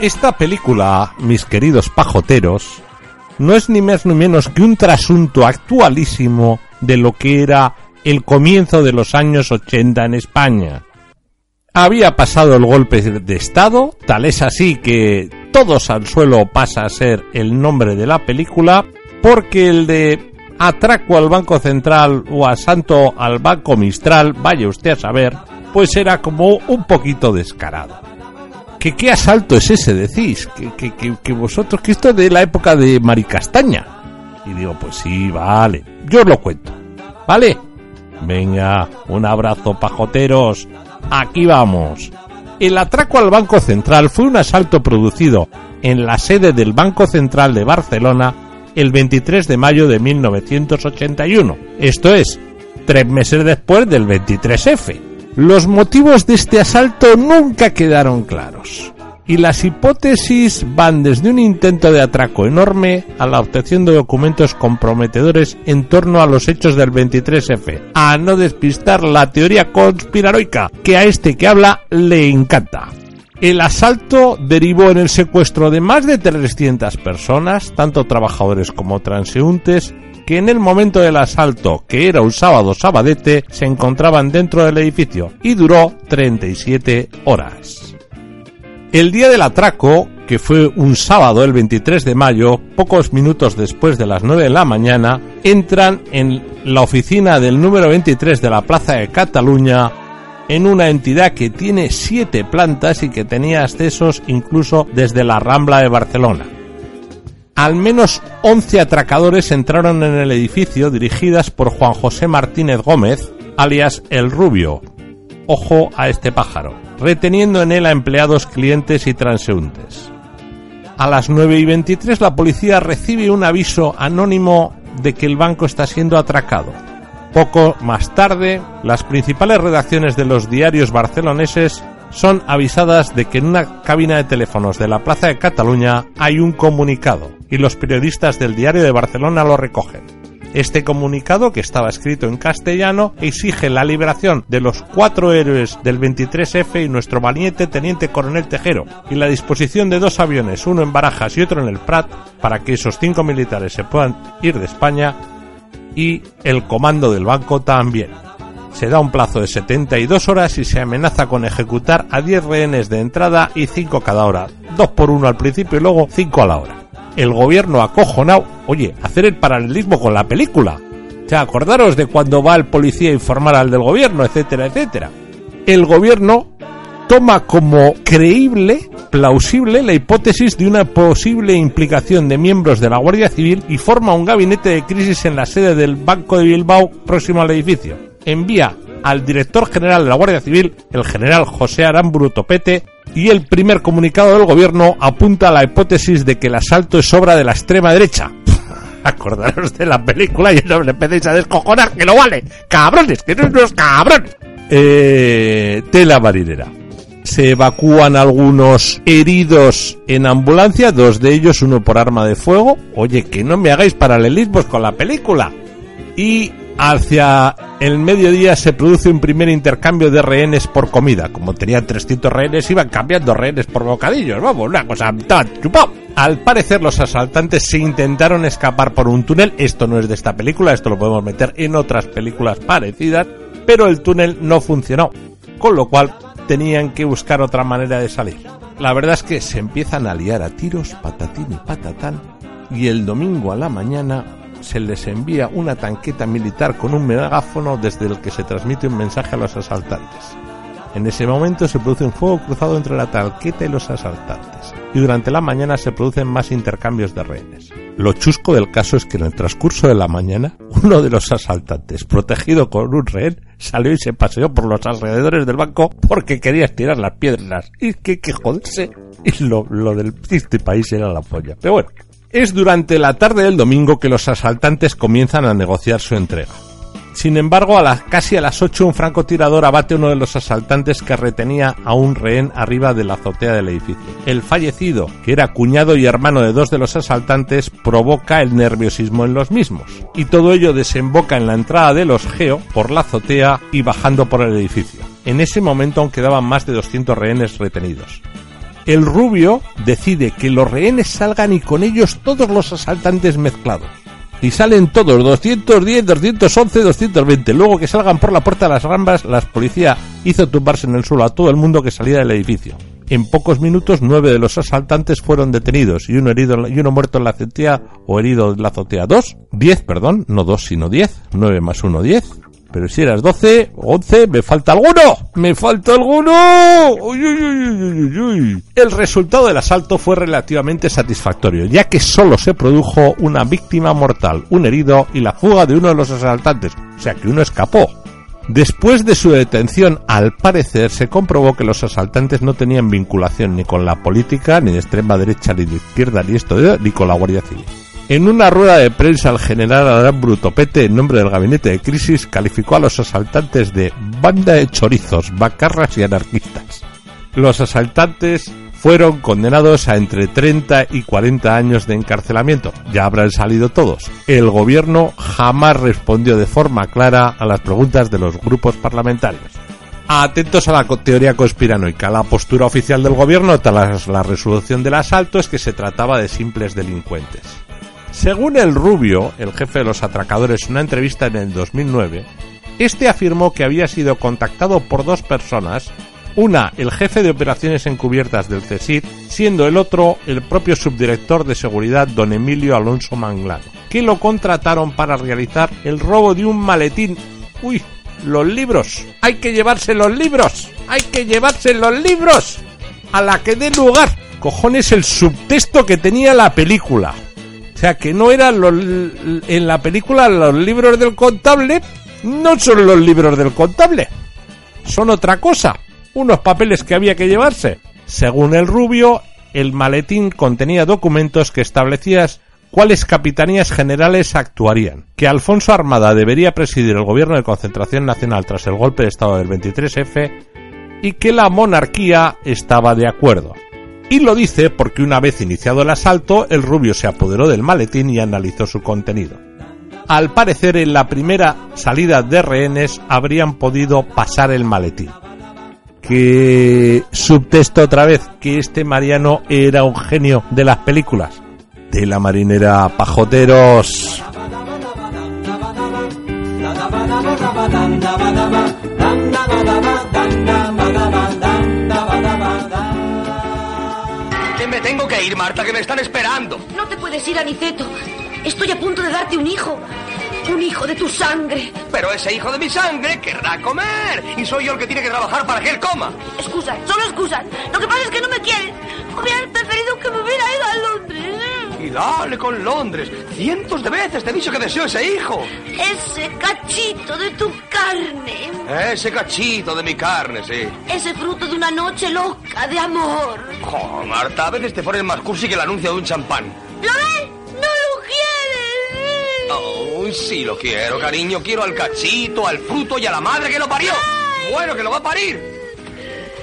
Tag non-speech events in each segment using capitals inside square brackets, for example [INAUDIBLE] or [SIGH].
Esta película, mis queridos pajoteros, no es ni más ni menos que un trasunto actualísimo de lo que era el comienzo de los años 80 en España. Había pasado el golpe de Estado, tal es así que Todos al suelo pasa a ser el nombre de la película, porque el de Atraco al Banco Central o Asanto al Banco Mistral, vaya usted a saber, pues era como un poquito descarado. ¿Que qué asalto es ese, decís? Que, que, que, que vosotros, que esto es de la época de Maricastaña. Y digo, pues sí, vale, yo os lo cuento. ¿Vale? Venga, un abrazo, pajoteros. Aquí vamos. El atraco al Banco Central fue un asalto producido en la sede del Banco Central de Barcelona el 23 de mayo de 1981. Esto es, tres meses después del 23F. Los motivos de este asalto nunca quedaron claros. Y las hipótesis van desde un intento de atraco enorme a la obtención de documentos comprometedores en torno a los hechos del 23F, a no despistar la teoría conspiranoica que a este que habla le encanta. El asalto derivó en el secuestro de más de 300 personas, tanto trabajadores como transeúntes, que en el momento del asalto, que era un sábado sabadete, se encontraban dentro del edificio y duró 37 horas. El día del atraco, que fue un sábado el 23 de mayo, pocos minutos después de las 9 de la mañana, entran en la oficina del número 23 de la Plaza de Cataluña en una entidad que tiene siete plantas y que tenía accesos incluso desde la Rambla de Barcelona. Al menos 11 atracadores entraron en el edificio dirigidas por Juan José Martínez Gómez, alias El Rubio. Ojo a este pájaro, reteniendo en él a empleados, clientes y transeúntes. A las 9 y 23 la policía recibe un aviso anónimo de que el banco está siendo atracado. Poco más tarde, las principales redacciones de los diarios barceloneses son avisadas de que en una cabina de teléfonos de la Plaza de Cataluña hay un comunicado y los periodistas del diario de Barcelona lo recogen. Este comunicado, que estaba escrito en castellano, exige la liberación de los cuatro héroes del 23F y nuestro valiente teniente coronel Tejero, y la disposición de dos aviones, uno en Barajas y otro en el Prat, para que esos cinco militares se puedan ir de España, y el comando del banco también. Se da un plazo de 72 horas y se amenaza con ejecutar a 10 rehenes de entrada y 5 cada hora. Dos por uno al principio y luego 5 a la hora. El gobierno acojonado, oye, hacer el paralelismo con la película. O sea, acordaros de cuando va el policía a informar al del gobierno, etcétera, etcétera. El gobierno toma como creíble, plausible, la hipótesis de una posible implicación de miembros de la Guardia Civil y forma un gabinete de crisis en la sede del Banco de Bilbao próximo al edificio. Envía al director general de la Guardia Civil, el general José Aramburu Topete, y el primer comunicado del gobierno apunta a la hipótesis de que el asalto es obra de la extrema derecha. [LAUGHS] Acordaros de la película y no os empecéis a descojonar, que lo vale. Cabrones, que no es cabrón. Eh, tela marinera se evacúan algunos heridos en ambulancia, dos de ellos, uno por arma de fuego. Oye, que no me hagáis paralelismos con la película. Y hacia el mediodía se produce un primer intercambio de rehenes por comida. Como tenían 300 rehenes, iban cambiando rehenes por bocadillos. Vamos, una cosa tan. Al parecer los asaltantes se intentaron escapar por un túnel. Esto no es de esta película, esto lo podemos meter en otras películas parecidas. Pero el túnel no funcionó. Con lo cual tenían que buscar otra manera de salir. La verdad es que se empiezan a liar a tiros, patatín y patatán, y el domingo a la mañana se les envía una tanqueta militar con un megáfono desde el que se transmite un mensaje a los asaltantes. En ese momento se produce un fuego cruzado entre la tanqueta y los asaltantes, y durante la mañana se producen más intercambios de rehenes. Lo chusco del caso es que en el transcurso de la mañana, uno de los asaltantes, protegido con un rehén, salió y se paseó por los alrededores del banco porque quería estirar las piedras. Y que, que joderse. Y lo, del este país era la polla. Pero bueno, es durante la tarde del domingo que los asaltantes comienzan a negociar su entrega. Sin embargo, a las, casi a las 8 un francotirador abate a uno de los asaltantes que retenía a un rehén arriba de la azotea del edificio. El fallecido, que era cuñado y hermano de dos de los asaltantes, provoca el nerviosismo en los mismos. Y todo ello desemboca en la entrada de los Geo por la azotea y bajando por el edificio. En ese momento aún quedaban más de 200 rehenes retenidos. El rubio decide que los rehenes salgan y con ellos todos los asaltantes mezclados y salen todos 210, 211, 220. Luego que salgan por la puerta de las rambas, la policía hizo tumbarse en el suelo a todo el mundo que salía del edificio. En pocos minutos, nueve de los asaltantes fueron detenidos y uno herido y uno muerto en la azotea o herido en la azotea. Dos, diez, perdón, no dos sino diez. Nueve más uno, diez. Pero si eras 12 o 11, me falta alguno. Me falta alguno. Uy, uy, uy, uy, El resultado del asalto fue relativamente satisfactorio, ya que solo se produjo una víctima mortal, un herido y la fuga de uno de los asaltantes, o sea que uno escapó. Después de su detención, al parecer se comprobó que los asaltantes no tenían vinculación ni con la política, ni de extrema derecha, ni de izquierda, ni esto, ni con la Guardia Civil. En una rueda de prensa, el general Adán Brutopete, en nombre del gabinete de crisis, calificó a los asaltantes de banda de chorizos, bacarras y anarquistas. Los asaltantes fueron condenados a entre 30 y 40 años de encarcelamiento. Ya habrán salido todos. El gobierno jamás respondió de forma clara a las preguntas de los grupos parlamentarios. Atentos a la teoría conspiranoica. La postura oficial del gobierno tras la resolución del asalto es que se trataba de simples delincuentes. Según el Rubio, el jefe de los atracadores, en una entrevista en el 2009, este afirmó que había sido contactado por dos personas, una el jefe de operaciones encubiertas del CSID, siendo el otro el propio subdirector de seguridad don Emilio Alonso Manglano, que lo contrataron para realizar el robo de un maletín. ¡Uy! Los libros. Hay que llevarse los libros. Hay que llevarse los libros. A la que dé lugar. Cojones el subtexto que tenía la película. Sea, que no eran los, en la película los libros del contable, no son los libros del contable. Son otra cosa. Unos papeles que había que llevarse. Según el rubio, el maletín contenía documentos que establecían cuáles capitanías generales actuarían, que Alfonso Armada debería presidir el gobierno de concentración nacional tras el golpe de Estado del 23F y que la monarquía estaba de acuerdo. Y lo dice porque una vez iniciado el asalto, el rubio se apoderó del maletín y analizó su contenido. Al parecer, en la primera salida de rehenes habrían podido pasar el maletín. Que subtexto otra vez que este Mariano era un genio de las películas. De la marinera Pajoteros. Ir, Marta, que me están esperando. No te puedes ir, Aniceto. Estoy a punto de darte un hijo. Un hijo de tu sangre. Pero ese hijo de mi sangre querrá comer. Y soy yo el que tiene que trabajar para que él coma. Excusas, solo excusas. Lo que pasa es que no me quieres. Hubieras preferido que me hubiera ido a Londres. Y dale con Londres. Cientos de veces te he dicho que deseo ese hijo. Ese cachito de tu carne. Ese cachito de mi carne, sí. Ese fruto de una noche loca de amor. Oh, Marta, a veces te pones más cursi que el anuncio de un champán. ¿Lo ves? ¡No lo quieres! Oh, sí lo quiero, cariño. Quiero al cachito, al fruto y a la madre que lo parió. Bueno, que lo va a parir.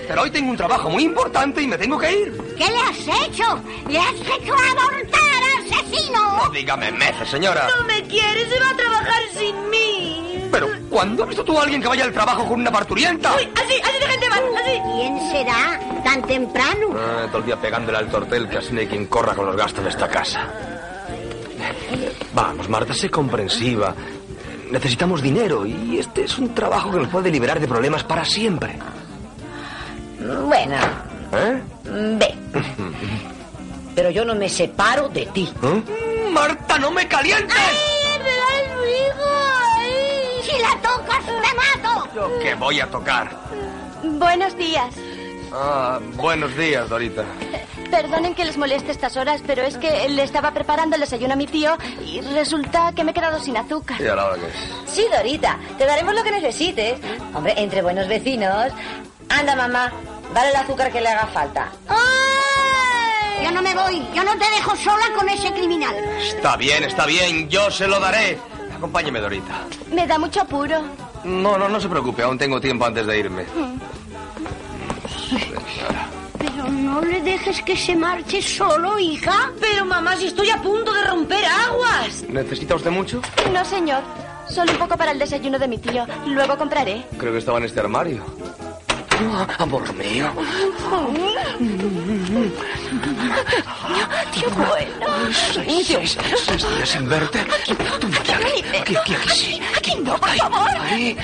Pero hoy tengo un trabajo muy importante y me tengo que ir. ¿Qué le has hecho? ¿Le has hecho abortar, asesino? No dígame mece, señora. No me quieres, se va a trabajar sin mí. Pero, ¿cuándo has visto tú a alguien que vaya al trabajo con una parturienta? Uy, así, así de gente va, así. ¿Quién será tan temprano? Ah, todo el día pegándole al tortel que así no hay quien corra con los gastos de esta casa. Vamos, Marta, sé comprensiva. Necesitamos dinero y este es un trabajo que nos puede liberar de problemas para siempre. Bueno. ¿Eh? Mm, ve. Pero yo no me separo de ti. ¿Eh? Mm, ¡Marta, no me calientes! ¡Ay, me mi hijo! ¡Si la tocas, te mato! ¿Yo qué voy a tocar? Buenos días. Ah, buenos días, Dorita. Perdonen que les moleste estas horas, pero es que le estaba preparando el desayuno a mi tío y resulta que me he quedado sin azúcar. ¿Y ahora qué es? Sí, Dorita, te daremos lo que necesites. Hombre, entre buenos vecinos, Anda, mamá, dale el azúcar que le haga falta. Yo no me voy, yo no te dejo sola con ese criminal. Está bien, está bien, yo se lo daré. Acompáñeme, Dorita. Me da mucho apuro. No, no, no se preocupe, aún tengo tiempo antes de irme. Pero no le dejes que se marche solo, hija. Pero mamá, si estoy a punto de romper aguas. ¿Necesita usted mucho? No, señor. Solo un poco para el desayuno de mi tío. Luego compraré. Creo que estaba en este armario. Ah, amor mío. Tío bueno. Seis, seis, seis días sin verte. Tú aquí, aquí, aquí, aquí, sí. Aquí no, por favor. Ahí.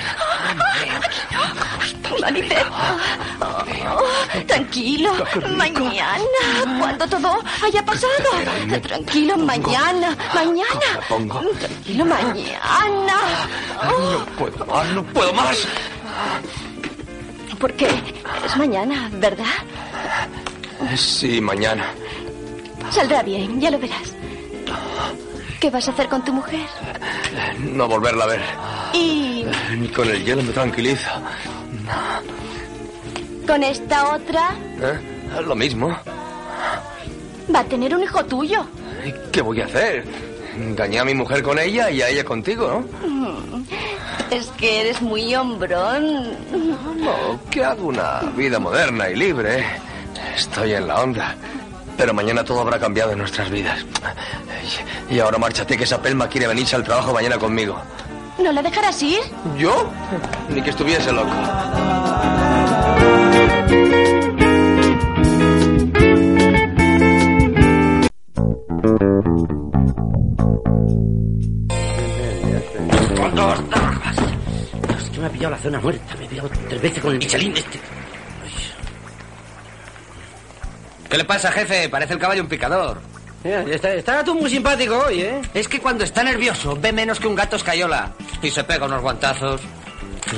Tranquilo. Mañana, cuando todo haya pasado. Tranquilo, mañana. Mañana. Tranquilo, mañana. No puedo más, no puedo más. ¿Por qué? Es mañana, ¿verdad? Sí, mañana. Saldrá bien, ya lo verás. ¿Qué vas a hacer con tu mujer? No volverla a ver. Y Ni con el hielo me tranquiliza. con esta otra ¿Eh? Lo mismo. va a tener un hijo tuyo. ¿Y ¿Qué voy a hacer? Engañé a mi mujer con ella y a ella contigo, ¿no? [LAUGHS] Es que eres muy hombrón. No, que hago una vida moderna y libre. Estoy en la onda. Pero mañana todo habrá cambiado en nuestras vidas. Y ahora márchate, que esa pelma quiere venirse al trabajo mañana conmigo. ¿No la dejarás ir? ¿Yo? Ni que estuviese loco. Pillado la zona muerta. Me he pillado tres veces con el Michelin este. ¿Qué le pasa, jefe? Parece el caballo un picador. Está, está tú muy simpático hoy, ¿eh? Es que cuando está nervioso ve menos que un gato escayola. Y se pega unos guantazos.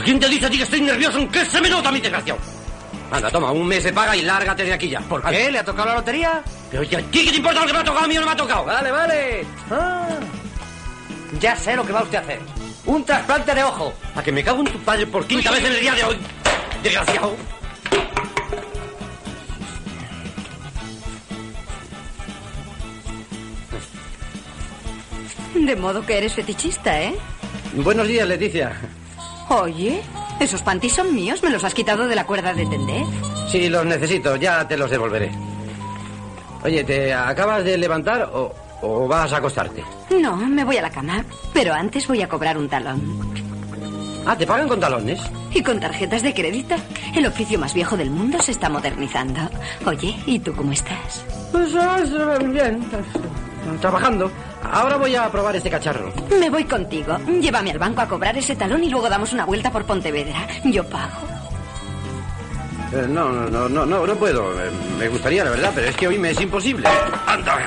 ¿Quién te dice a ti que estoy nervioso? ¿En qué se me nota, mi desgraciado? Anda, toma, un mes de paga y lárgate de aquí ya. ¿Por qué? ¿Le ha tocado la lotería? Pero oye, ¿a ti qué te importa lo que me ha tocado? A mí no me ha tocado. Vale, vale. Ah, ya sé lo que va usted a hacer. Un trasplante de ojo. A que me cago en tu padre por quinta vez en el día de hoy. Desgraciado. De modo que eres fetichista, ¿eh? Buenos días, Leticia. Oye, esos panties son míos, me los has quitado de la cuerda de tender. Si los necesito, ya te los devolveré. Oye, ¿te acabas de levantar o, o vas a acostarte? No, me voy a la cama, pero antes voy a cobrar un talón. Ah, ¿te pagan con talones? Y con tarjetas de crédito. El oficio más viejo del mundo se está modernizando. Oye, ¿y tú cómo estás? Pues ah, bien, trabajando. Ahora voy a probar este cacharro. Me voy contigo. Llévame al banco a cobrar ese talón y luego damos una vuelta por Pontevedra. Yo pago. Eh, no, no, no, no, no, no puedo. Eh, Me gustaría, la verdad, pero es que hoy me es imposible. ¡Anda!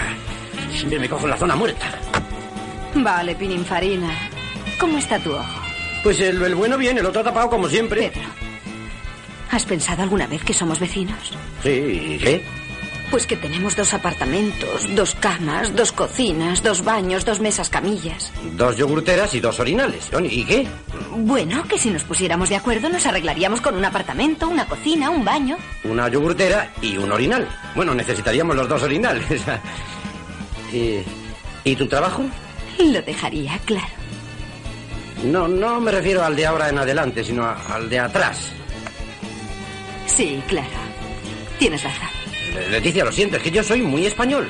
Siempre me cojo en la zona muerta. Vale, Pininfarina. ¿Cómo está tu ojo? Pues el, el bueno bien, el otro tapado como siempre. Pedro, ¿has pensado alguna vez que somos vecinos? Sí, ¿y qué? Pues que tenemos dos apartamentos, dos camas, dos cocinas, dos baños, dos mesas camillas. Dos yogurteras y dos orinales. ¿Y qué? Bueno, que si nos pusiéramos de acuerdo nos arreglaríamos con un apartamento, una cocina, un baño. Una yogurtera y un orinal. Bueno, necesitaríamos los dos orinales. [LAUGHS] ¿Y, ¿Y tu trabajo? Lo dejaría claro. No, no me refiero al de ahora en adelante, sino a- al de atrás. Sí, claro. Tienes razón. Le- Leticia, lo siento, es que yo soy muy español.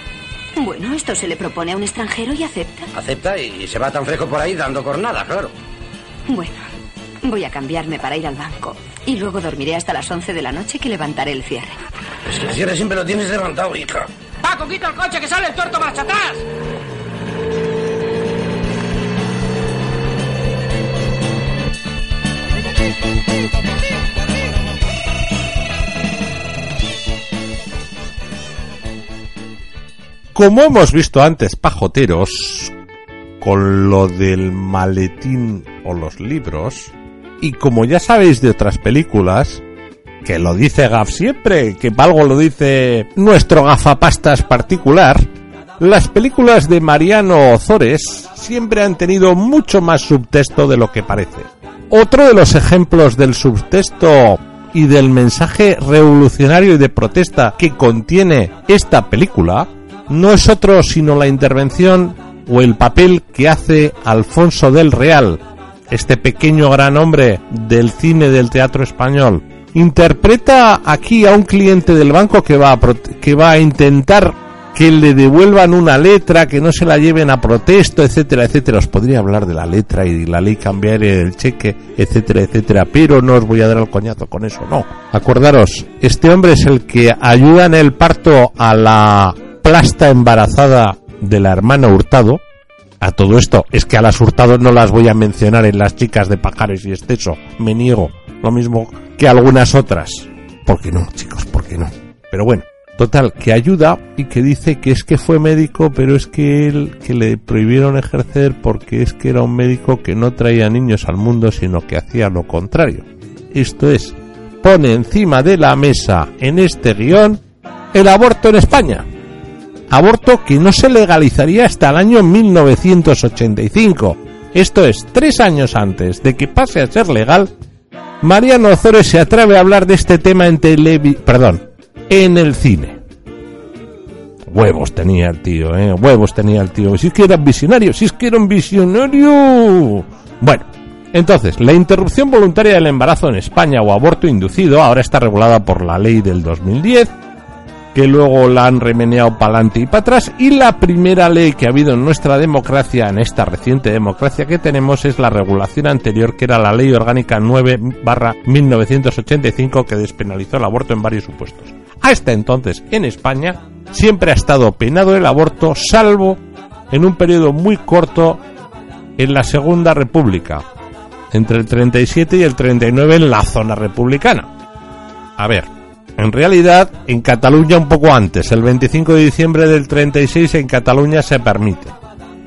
Bueno, esto se le propone a un extranjero y acepta. Acepta y se va tan fresco por ahí dando cornada, claro. Bueno, voy a cambiarme para ir al banco. Y luego dormiré hasta las 11 de la noche que levantaré el cierre. Es que el cierre siempre lo tienes levantado, hija. ¡Paco, quita el coche que sale el tuerto marcha atrás! Como hemos visto antes, pajoteros, con lo del maletín o los libros, Y como ya sabéis de otras películas, que lo dice Gaf siempre, que algo lo dice nuestro gafapastas particular, las películas de Mariano Ozores siempre han tenido mucho más subtexto de lo que parece. Otro de los ejemplos del subtexto y del mensaje revolucionario y de protesta que contiene esta película no es otro sino la intervención o el papel que hace Alfonso del Real, este pequeño gran hombre del cine del teatro español. Interpreta aquí a un cliente del banco que va a, que va a intentar que le devuelvan una letra, que no se la lleven a protesto, etcétera, etcétera. Os podría hablar de la letra y la ley cambiar el cheque, etcétera, etcétera, pero no os voy a dar el coñazo con eso, no. Acordaros, este hombre es el que ayuda en el parto a la plasta embarazada de la hermana Hurtado. A todo esto, es que a las Hurtado no las voy a mencionar en las chicas de Pajares y Esteso, me niego, lo mismo que algunas otras. ¿Por qué no, chicos? ¿Por qué no? Pero bueno, Total, que ayuda y que dice que es que fue médico, pero es que él, que le prohibieron ejercer porque es que era un médico que no traía niños al mundo, sino que hacía lo contrario. Esto es, pone encima de la mesa en este guion el aborto en España. Aborto que no se legalizaría hasta el año 1985. Esto es, tres años antes de que pase a ser legal, Mariano Ozores se atreve a hablar de este tema en televisión, perdón, en el cine. Huevos tenía el tío, ¿eh? Huevos tenía el tío. Si es que era visionario, si es que era un visionario. Bueno, entonces, la interrupción voluntaria del embarazo en España o aborto inducido ahora está regulada por la ley del 2010 que luego la han remeneado para adelante y para atrás. Y la primera ley que ha habido en nuestra democracia, en esta reciente democracia que tenemos, es la regulación anterior, que era la Ley Orgánica 9 barra 1985, que despenalizó el aborto en varios supuestos. Hasta entonces, en España, siempre ha estado penado el aborto, salvo en un periodo muy corto en la Segunda República, entre el 37 y el 39 en la zona republicana. A ver, en realidad, en Cataluña un poco antes, el 25 de diciembre del 36 en Cataluña se permite.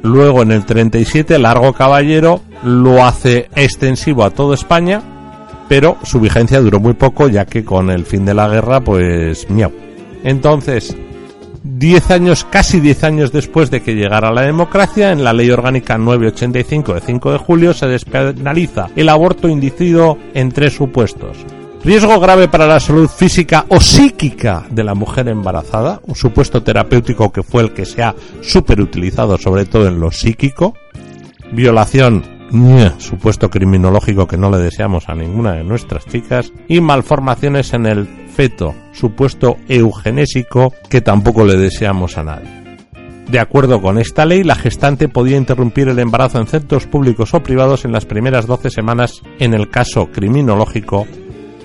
Luego en el 37 Largo Caballero lo hace extensivo a toda España, pero su vigencia duró muy poco ya que con el fin de la guerra pues miau. Entonces, 10 años, casi 10 años después de que llegara la democracia, en la Ley Orgánica 985 de 5 de julio se despenaliza el aborto inducido en tres supuestos Riesgo grave para la salud física o psíquica de la mujer embarazada, un supuesto terapéutico que fue el que se ha superutilizado sobre todo en lo psíquico. Violación, supuesto criminológico que no le deseamos a ninguna de nuestras chicas. Y malformaciones en el feto, supuesto eugenésico que tampoco le deseamos a nadie. De acuerdo con esta ley, la gestante podía interrumpir el embarazo en centros públicos o privados en las primeras 12 semanas en el caso criminológico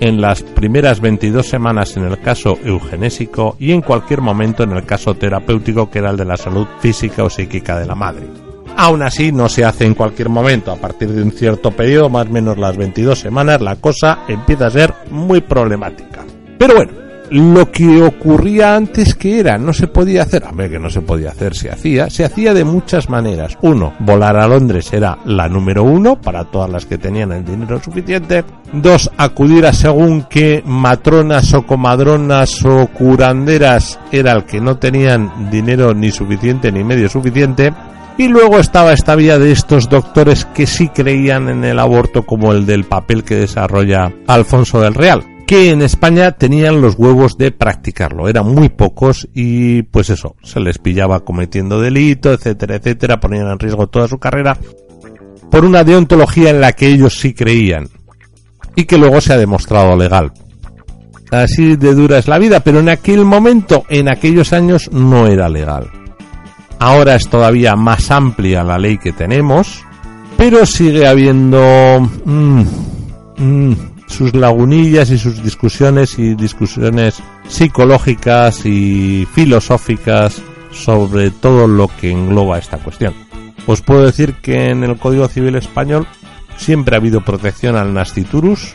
en las primeras 22 semanas en el caso eugenésico y en cualquier momento en el caso terapéutico que era el de la salud física o psíquica de la madre. Aún así, no se hace en cualquier momento. A partir de un cierto periodo, más o menos las 22 semanas, la cosa empieza a ser muy problemática. Pero bueno, lo que ocurría antes que era, no se podía hacer, a ver que no se podía hacer, se hacía, se hacía de muchas maneras. Uno, volar a Londres era la número uno para todas las que tenían el dinero suficiente. Dos, acudir a según qué matronas o comadronas o curanderas era el que no tenían dinero ni suficiente ni medio suficiente. Y luego estaba esta vía de estos doctores que sí creían en el aborto como el del papel que desarrolla Alfonso del Real que en España tenían los huevos de practicarlo. Eran muy pocos y pues eso, se les pillaba cometiendo delito, etcétera, etcétera, ponían en riesgo toda su carrera por una deontología en la que ellos sí creían y que luego se ha demostrado legal. Así de dura es la vida, pero en aquel momento, en aquellos años, no era legal. Ahora es todavía más amplia la ley que tenemos, pero sigue habiendo... Mm, mm, sus lagunillas y sus discusiones y discusiones psicológicas y filosóficas sobre todo lo que engloba esta cuestión. Os puedo decir que en el Código Civil Español siempre ha habido protección al nasciturus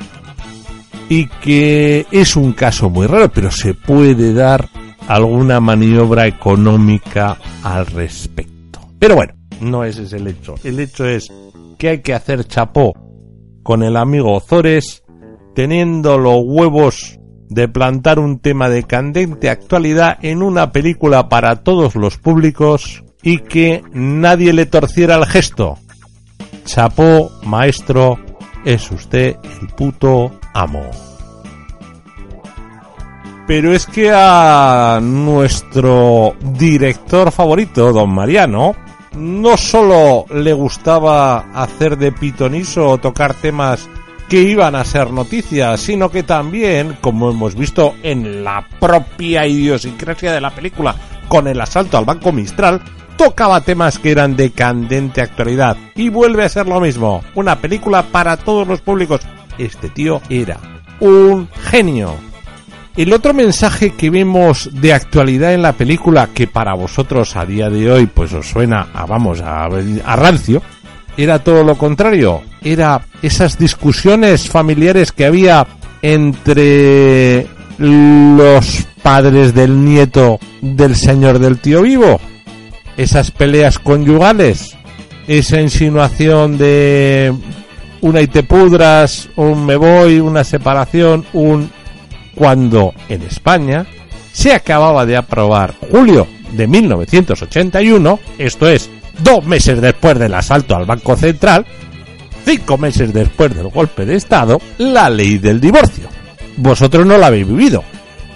y que es un caso muy raro, pero se puede dar alguna maniobra económica al respecto. Pero bueno, no ese es el hecho. El hecho es que hay que hacer chapó con el amigo Zores, teniendo los huevos de plantar un tema de candente actualidad en una película para todos los públicos y que nadie le torciera el gesto. Chapó, maestro, es usted el puto amo. Pero es que a nuestro director favorito, don Mariano, no solo le gustaba hacer de pitoniso o tocar temas que iban a ser noticias, sino que también, como hemos visto en la propia idiosincrasia de la película, con el asalto al Banco Mistral, tocaba temas que eran de candente actualidad. Y vuelve a ser lo mismo, una película para todos los públicos. Este tío era un genio. El otro mensaje que vemos de actualidad en la película, que para vosotros a día de hoy pues os suena a, vamos, a, a rancio, era todo lo contrario. Era esas discusiones familiares que había entre los padres del nieto del señor del tío vivo. Esas peleas conyugales. Esa insinuación de una y te pudras, un me voy, una separación, un cuando en España se acababa de aprobar julio de 1981, esto es, dos meses después del asalto al Banco Central, cinco meses después del golpe de Estado, la ley del divorcio. Vosotros no la habéis vivido,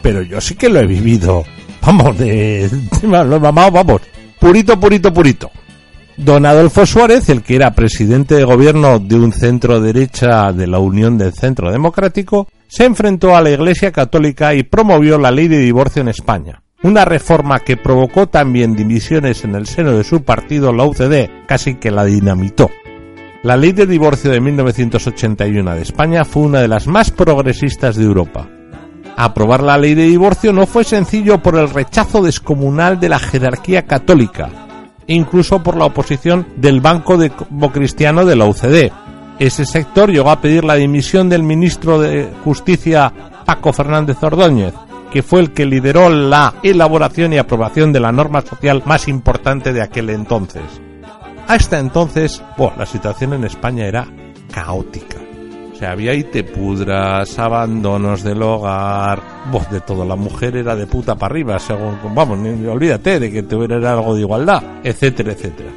pero yo sí que lo he vivido. [LAUGHS] Vamos, de... Vamos, vamos, purito, purito, purito. Don Adolfo Suárez, el que era presidente de gobierno de un centro derecha de la Unión del Centro Democrático, se enfrentó a la Iglesia Católica y promovió la ley de divorcio en España. Una reforma que provocó también divisiones en el seno de su partido, la UCD, casi que la dinamitó. La ley de divorcio de 1981 de España fue una de las más progresistas de Europa. Aprobar la ley de divorcio no fue sencillo por el rechazo descomunal de la jerarquía católica, incluso por la oposición del Banco Cristiano de la UCD, ese sector llegó a pedir la dimisión del ministro de Justicia Paco Fernández Ordóñez, que fue el que lideró la elaboración y aprobación de la norma social más importante de aquel entonces. Hasta entonces, la situación en España era caótica. O sea, había te pudras, abandonos del hogar, voz de todo. La mujer era de puta para arriba, según, vamos, olvídate de que tuviera algo de igualdad, etcétera, etcétera.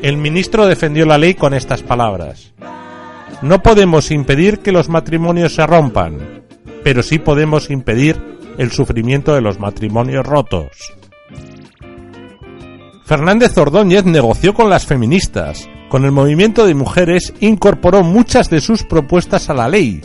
El ministro defendió la ley con estas palabras. No podemos impedir que los matrimonios se rompan, pero sí podemos impedir el sufrimiento de los matrimonios rotos. Fernández Ordóñez negoció con las feministas. Con el movimiento de mujeres incorporó muchas de sus propuestas a la ley,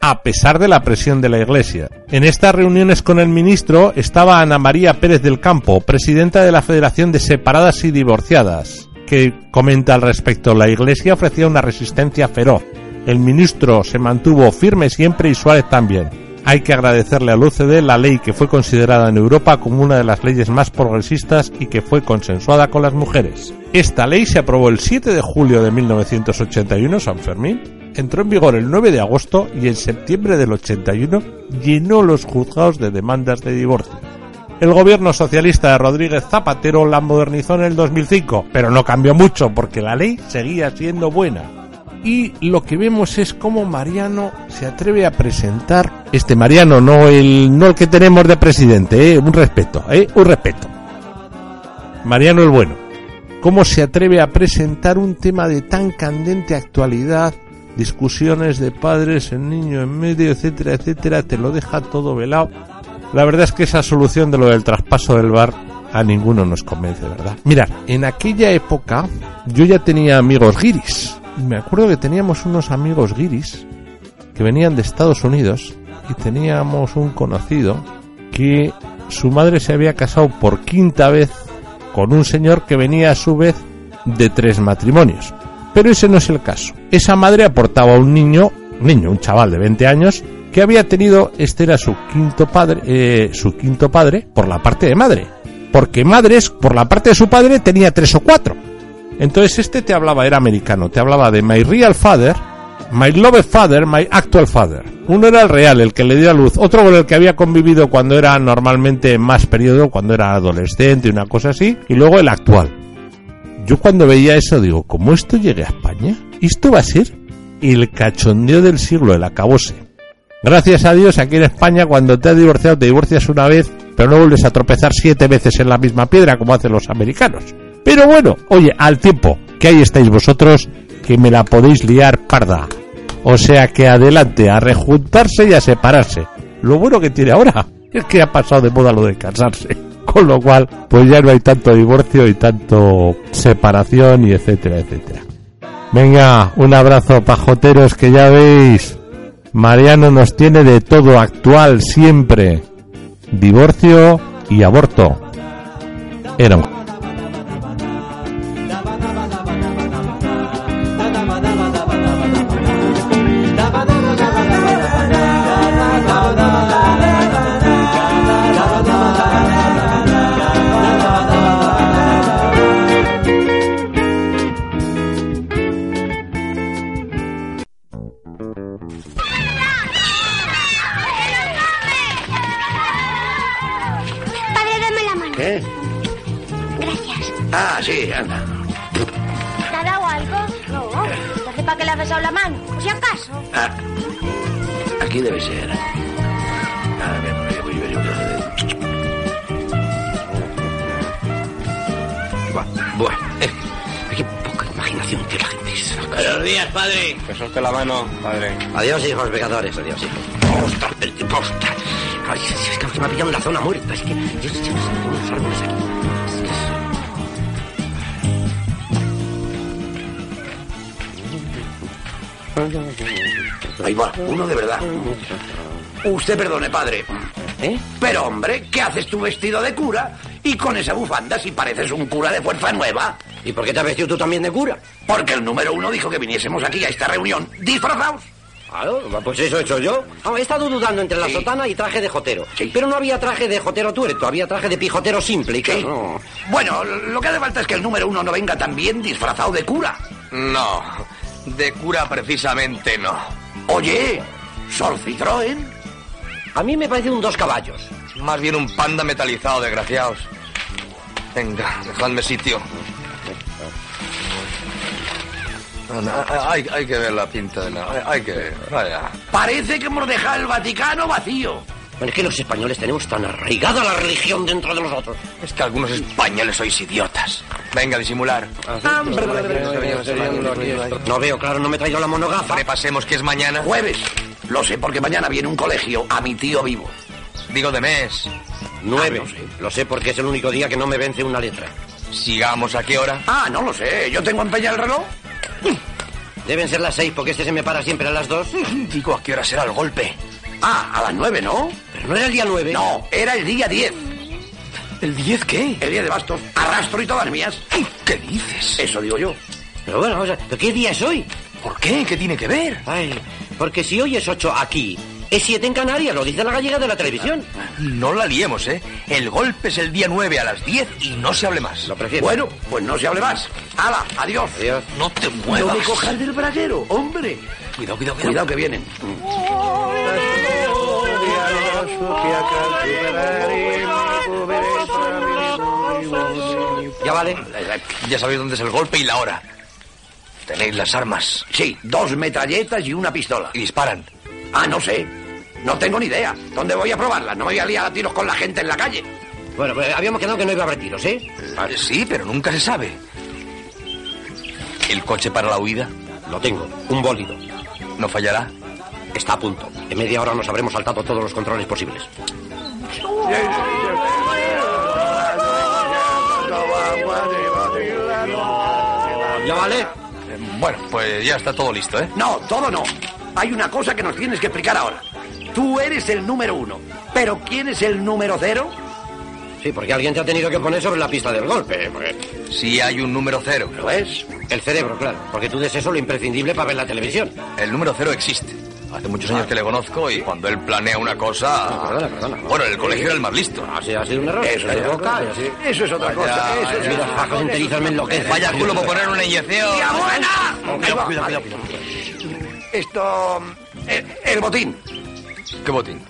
a pesar de la presión de la Iglesia. En estas reuniones con el ministro estaba Ana María Pérez del Campo, presidenta de la Federación de Separadas y Divorciadas que comenta al respecto. La Iglesia ofrecía una resistencia feroz. El ministro se mantuvo firme siempre y Suárez también. Hay que agradecerle al UCD la ley que fue considerada en Europa como una de las leyes más progresistas y que fue consensuada con las mujeres. Esta ley se aprobó el 7 de julio de 1981, San Fermín, entró en vigor el 9 de agosto y en septiembre del 81 llenó los juzgados de demandas de divorcio. El gobierno socialista de Rodríguez Zapatero la modernizó en el 2005, pero no cambió mucho porque la ley seguía siendo buena. Y lo que vemos es cómo Mariano se atreve a presentar, este Mariano, no el, no el que tenemos de presidente, ¿eh? un respeto, ¿eh? un respeto. Mariano el bueno. Cómo se atreve a presentar un tema de tan candente actualidad, discusiones de padres, el niño en medio, etcétera, etcétera, te lo deja todo velado la verdad es que esa solución de lo del traspaso del bar a ninguno nos convence, ¿verdad? Mirad, en aquella época yo ya tenía amigos guiris. Me acuerdo que teníamos unos amigos guiris que venían de Estados Unidos y teníamos un conocido que su madre se había casado por quinta vez con un señor que venía a su vez de tres matrimonios. Pero ese no es el caso. Esa madre aportaba un niño, un niño, un chaval de 20 años, que había tenido, este era su quinto padre, eh, su quinto padre por la parte de madre. Porque madres, por la parte de su padre, tenía tres o cuatro. Entonces este te hablaba, era americano, te hablaba de My Real Father, My Loved Father, My Actual Father. Uno era el real, el que le dio a luz. Otro con el que había convivido cuando era normalmente más periodo, cuando era adolescente, una cosa así. Y luego el actual. Yo cuando veía eso digo, ¿cómo esto llegue a España? ¿Esto va a ser el cachondeo del siglo, el acabose. Gracias a Dios, aquí en España, cuando te has divorciado, te divorcias una vez, pero no vuelves a tropezar siete veces en la misma piedra como hacen los americanos. Pero bueno, oye, al tiempo, que ahí estáis vosotros, que me la podéis liar parda. O sea que adelante, a rejuntarse y a separarse. Lo bueno que tiene ahora [LAUGHS] es que ha pasado de moda lo de casarse. [LAUGHS] Con lo cual, pues ya no hay tanto divorcio y tanto separación y etcétera, etcétera. Venga, un abrazo pajoteros que ya veis. Mariano nos tiene de todo actual siempre. Divorcio y aborto. Era un... Ah, sí, anda. ¿Te ha dado algo? No. Entonces, ¿para qué le has besado la mano? Por si acaso. Ah, aquí debe ser. A ver, voy, voy, voy, voy. Buah, Bueno, eh, qué poca imaginación tiene la gente. Buenos días, padre. Que suelte la mano, padre. Adiós, hijos pecadores, adiós, hijos. ¡Ostras, del tipo, ostras! Ay, es, es que me ha pillado en la zona muerta. Es que yo, yo, yo, yo unos árboles aquí. Es que Ahí va, uno de verdad. Usted perdone, padre. ¿Eh? Pero, hombre, ¿qué haces tú vestido de cura y con esa bufanda si pareces un cura de fuerza nueva? ¿Y por qué te has vestido tú también de cura? Porque el número uno dijo que viniésemos aquí a esta reunión disfrazados. Claro, pues eso he hecho yo. Ah, he estado dudando entre la Sí. sotana y traje de jotero. Sí. Pero no había traje de jotero tuerto, había traje de pijotero simple. Y Sí. claro, no. Bueno, lo que hace falta es que el número uno no venga también disfrazado de cura. No, de cura precisamente no. Oye, Sol Citroën. A mí me parece un dos caballos. Más bien un panda metalizado, desgraciados. Venga, dejadme sitio. Hay, hay que ver la pinta de la... Hay que ver, vaya. Parece que hemos dejado el Vaticano vacío. Bueno, es que los españoles tenemos tan arraigada la religión dentro de nosotros. Es que algunos españoles sois idiotas. Venga, disimular. No veo, claro, no me he traído la monogafa. Repasemos que es mañana. Jueves. Lo sé porque mañana viene un colegio a mi tío vivo. Digo de mes. Nueve. Ah, no sé. Lo sé porque es el único día que no me vence una letra. Sigamos a qué hora. Ah, no lo sé. ¿Yo tengo empeñado el reloj? Deben ser las seis porque este se me para siempre a las dos. Digo, ¿a qué hora será el golpe? Ah, a las nueve, ¿no? Pero no era el día nueve. No, era el día 10. ¿El 10 qué? El día de bastos. Arrastro y todas mías. ¿Qué dices? Eso digo yo. Pero bueno, sea, ¿pero ¿qué día es hoy? ¿Por qué? ¿Qué tiene que ver? Ay, porque si hoy es ocho aquí, es siete en Canarias, lo dice la gallega de la televisión. No la liemos, ¿eh? El golpe es el día 9 a las 10 y no se hable más. Lo prefiero. Bueno, pues no se hable más. ¡Hala! ¡Adiós! Adiós. No te No muevas. me cojas del braguero, hombre. Cuidado, cuidado, cuidado. Cuidado que vienen. Ya vale. Ya sabéis dónde es el golpe y la hora. Tenéis las armas. Sí, dos metralletas y una pistola. Y disparan. Ah, no sé. No tengo ni idea. ¿Dónde voy a probarla? No voy a liar a tiros con la gente en la calle. Bueno, pues habíamos quedado que no iba a haber tiros, ¿eh? Eh, Sí, pero nunca se sabe. ¿El coche para la huida? Lo tengo, un bólido. ¿No fallará? Está a punto. En media hora nos habremos saltado todos los controles posibles. ¿Ya vale? Eh, Bueno, pues ya está todo listo, ¿eh? No, todo no. Hay una cosa que nos tienes que explicar ahora. Tú eres el número uno. ¿Pero quién es el número cero? Sí, porque alguien te ha tenido que poner sobre la pista del golpe. porque- Si hay un número cero. ¿Lo es? El cerebro, claro. Porque tú des eso lo imprescindible para ver la televisión. El número cero existe. Hace muchos años que le conozco y cuando él planea una cosa... No, perdona, perdona. Bueno, en el colegio era el más listo. Ha sido, ha sido un error. Eso es así. Eso es otra Vaya, cosa. Eso es. Mira, fronterizas me enloquecen. Vaya culo por poner una inyección. ¡Tía buena! Cuidado, cuidado, cuidado, cuidado. Esto... El, el botín. ¿Qué botín?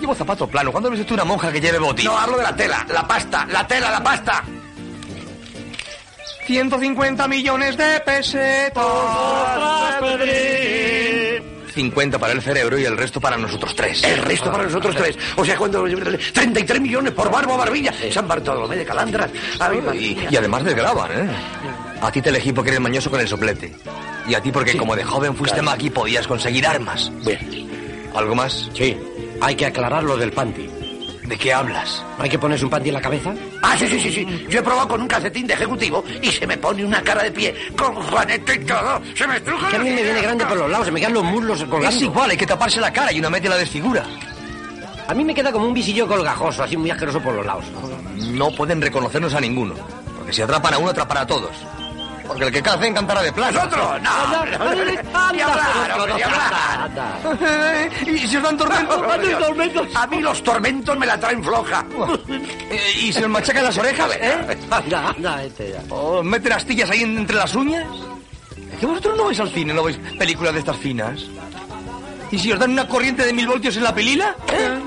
Llevo zapato plano. ¿Cuándo has visto tú una monja que lleve botín? No, hablo de la tela, la pasta, la tela, la pasta. 150 millones de pesetas. 50 para el cerebro y el resto para nosotros tres. El resto para nosotros tres. O sea, cuando... 33 millones por Barbo Barbilla. San Bartolomé de Calandras. Y, y además desgraban, ¿eh? A ti te elegí porque eres mañoso con el soplete. Y a ti porque como de joven fuiste claro. maqui podías conseguir armas. Bien. ¿Algo más? Sí. Hay que aclarar lo del panty. ¿De qué hablas? ¿Hay que ponerse un panty en la cabeza? Ah, sí, sí, sí, sí. Yo he probado con un calcetín de ejecutivo y se me pone una cara de pie con Juanete y todo. Se me estruja Que a mí me viene grande por los lados, se me quedan los muslos colgando. Es igual, hay que taparse la cara y una media la desfigura. A mí me queda como un visillo colgajoso, así muy asqueroso por los lados. No pueden reconocernos a ninguno. Porque si atrapan a uno, atrapan a todos. Porque el que cace encantará de plata. ¡Nosotros! ¡No! ¡Ni hablar, ni hablar! ¿Y si os dan [LAUGHS] tormentos? A mí los tormentos me la traen floja. Eh, ¿Y si os machacan las orejas? ¿Eh? Anda, anda, este ya. ¿O meten astillas ahí en- entre las uñas? Es que vosotros no vais al cine, no veis películas de estas finas. ¿Y si os dan una corriente de mil voltios en la pilila? ¿Eh?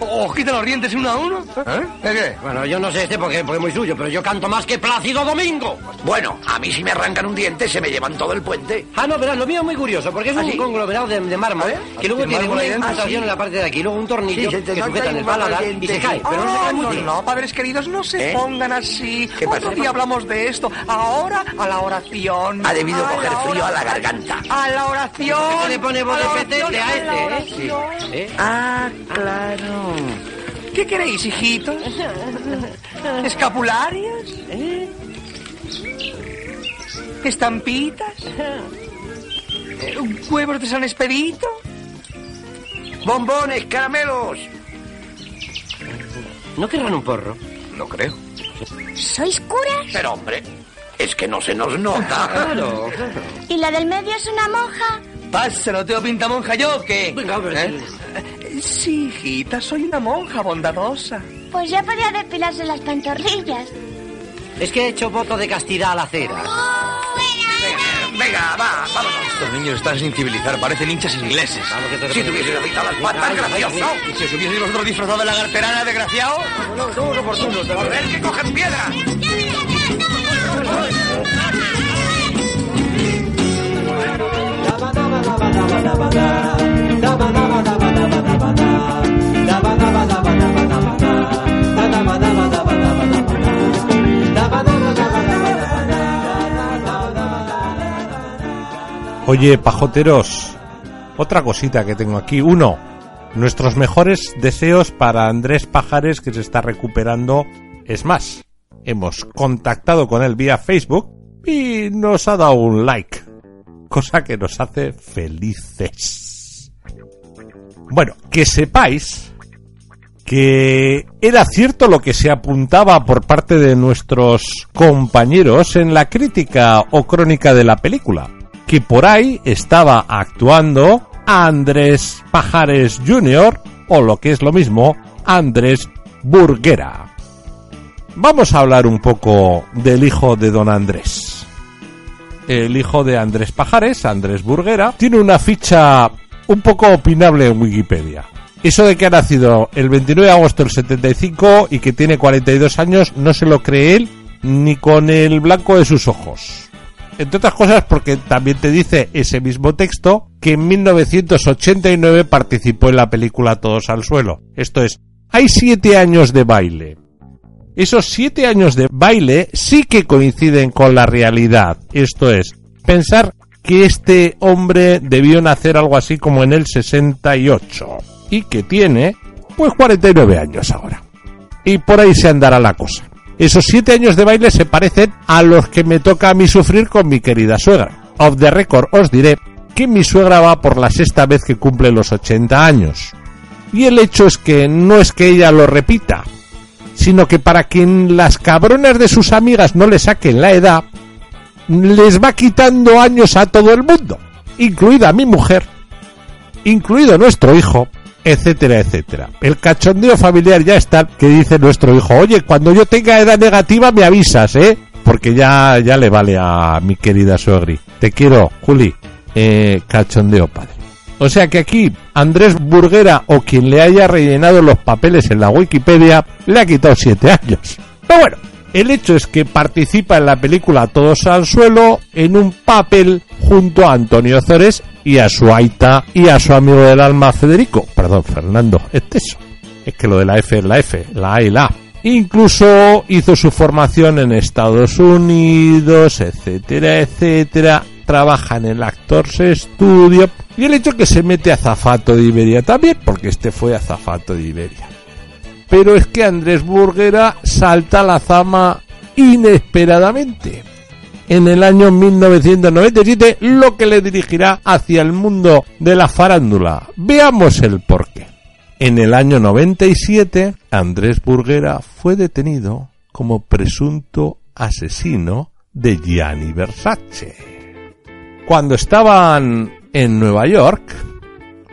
¿O os quitan los dientes uno a uno? ¿Eh? ¿De qué? Bueno, yo no sé este porque, porque es muy suyo, pero yo canto más que Plácido Domingo. Bueno, a mí si me arrancan un diente se me llevan todo el puente. Ah, no, verás, lo mío es muy curioso, porque es ¿Ah, un sí? conglomerado de, de mármol, ver, que luego ¿de tiene una sí? en la parte de aquí, luego un tornillo Sí, que sujeta en el paladar y se cae, pero no se cae muy no, padres queridos, no se ¿Eh? pongan así. ¿Qué pasa? Otro día hablamos de esto. Ahora a la oración. Ha debido A coger frío a la garganta. A la oración. Se le pone voz de a este, ¿eh? ¿Eh? Ah, claro. ¿Qué queréis, hijitos? ¿Escapularios? ¿Eh? ¿Estampitas? ¿Huevos de San Expedito? ¡Bombones, caramelos! ¿No querrán un porro? No creo. ¿Sois curas? Pero hombre, es que no se nos nota. Claro. ¿Y la del medio es una monja? Pásalo, tengo pinta monja yo, ¿o ¿qué? Venga, a ver, ¿Eh? Sí, hijita, soy una monja bondadosa. Pues ya podía depilarse las pantorrillas. Es que he hecho voto de castidad a la cera. Venga, va, vámonos. Estos niños están sin civilizar, parecen hinchas ingleses. Vamos, que te Si te hubieses afeitado las patas, gracioso. ¿Y si os hubieseis vosotros disfrazado de lagarterana, desgraciado? No, somos oportunos, de A ver que cogen piedra. Oye, pajoteros, otra cosita que tengo aquí. Uno, nuestros mejores deseos para Andrés Pajares que se está recuperando. Es más, hemos contactado con él vía Facebook y nos ha dado un like, cosa que nos hace felices. Bueno, que sepáis que era cierto lo que se apuntaba por parte de nuestros compañeros en la crítica o crónica de la película, que por ahí estaba actuando Andrés Pajares Jr. o lo que es lo mismo, Andrés Burguera. Vamos a hablar un poco del hijo de don Andrés. El hijo de Andrés Pajares, Andrés Burguera, tiene una ficha un poco opinable en Wikipedia. Eso de que ha nacido el 29 de agosto del 75 y que tiene 42 años no se lo cree él ni con el blanco de sus ojos. Entre otras cosas porque también te dice ese mismo texto que en 1989 participó en la película Todos al suelo. Esto es, hay siete años de baile. Esos siete años de baile sí que coinciden con la realidad. Esto es, pensar que este hombre debió nacer algo así como en el 68 y que tiene pues 49 años ahora. Y por ahí se andará la cosa. Esos siete años de baile se parecen a los que me toca a mí sufrir con mi querida suegra. Off the record os diré que mi suegra va por la sexta vez que cumple los 80 años. Y el hecho es que no es que ella lo repita, sino que para que las cabronas de sus amigas no le saquen la edad, les va quitando años a todo el mundo, incluida mi mujer, incluido nuestro hijo, etcétera, etcétera. El cachondeo familiar ya está que dice nuestro hijo, oye, cuando yo tenga edad negativa me avisas, ¿eh? Porque ya, ya le vale a mi querida suegri. Te quiero, Juli. Eh, cachondeo padre. O sea que aquí Andrés Burguera o quien le haya rellenado los papeles en la Wikipedia le ha quitado siete años. Pero bueno, El hecho es que participa en la película Todos al suelo en un papel junto a Antonio Zores y a su aita y a su amigo del alma Federico, perdón, Fernando Esteso. Es que lo de la F es la F, la A y la A. Incluso hizo su formación en Estados Unidos, etcétera, etcétera. Trabaja en el Actors Studio. Y el hecho que se mete a Zafato de Iberia también, porque este fue a Zafato de Iberia. Pero es que Andrés Burguera salta la zama inesperadamente. En el año 1997, lo que le dirigirá hacia el mundo de la farándula. Veamos el porqué. En el año 97, Andrés Burguera fue detenido como presunto asesino de Gianni Versace. Cuando estaban en Nueva York,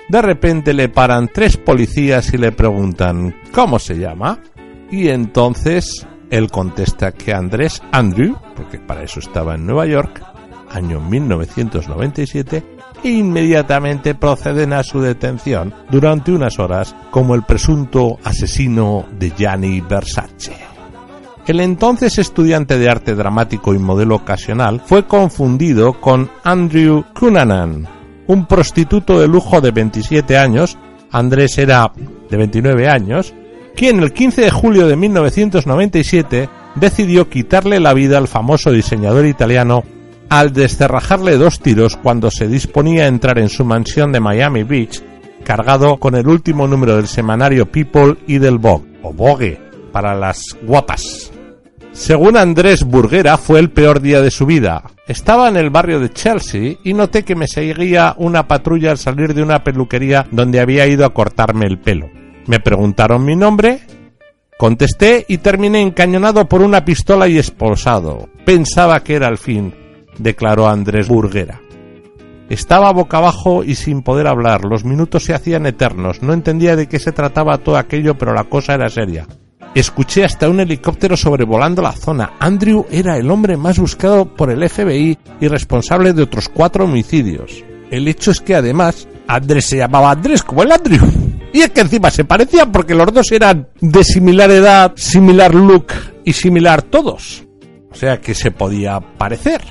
de repente le paran tres policías y le preguntan ¿cómo se llama? Y entonces él contesta que Andrés Andrew, porque para eso estaba en Nueva York, año 1997, e inmediatamente proceden a su detención durante unas horas como el presunto asesino de Gianni Versace. El entonces estudiante de arte dramático y modelo ocasional fue confundido con Andrew Cunanan, un prostituto de lujo de 27 años, Andrés era de 29 años, quien el 15 de julio de 1997 decidió quitarle la vida al famoso diseñador italiano al descerrajarle dos tiros cuando se disponía a entrar en su mansión de Miami Beach, cargado con el último número del semanario People y del Vogue, o Vogue, para las guapas. Según Andrés Burguera, fue el peor día de su vida. Estaba en el barrio de Chelsea y noté que me seguía una patrulla al salir de una peluquería donde había ido a cortarme el pelo. Me preguntaron mi nombre, contesté y terminé encañonado por una pistola y esposado. Pensaba que era el fin, declaró Andrés Burguera. Estaba boca abajo y sin poder hablar. Los minutos se hacían eternos. No entendía de qué se trataba todo aquello, pero la cosa era seria. Escuché hasta un helicóptero sobrevolando la zona. Andrew era el hombre más buscado por el FBI y responsable de otros cuatro homicidios. El hecho es que además Andrés se llamaba Andrés como el Andrew. Y es que encima se parecían porque los dos eran de similar edad, similar look y similar todos. O sea que se podía parecer.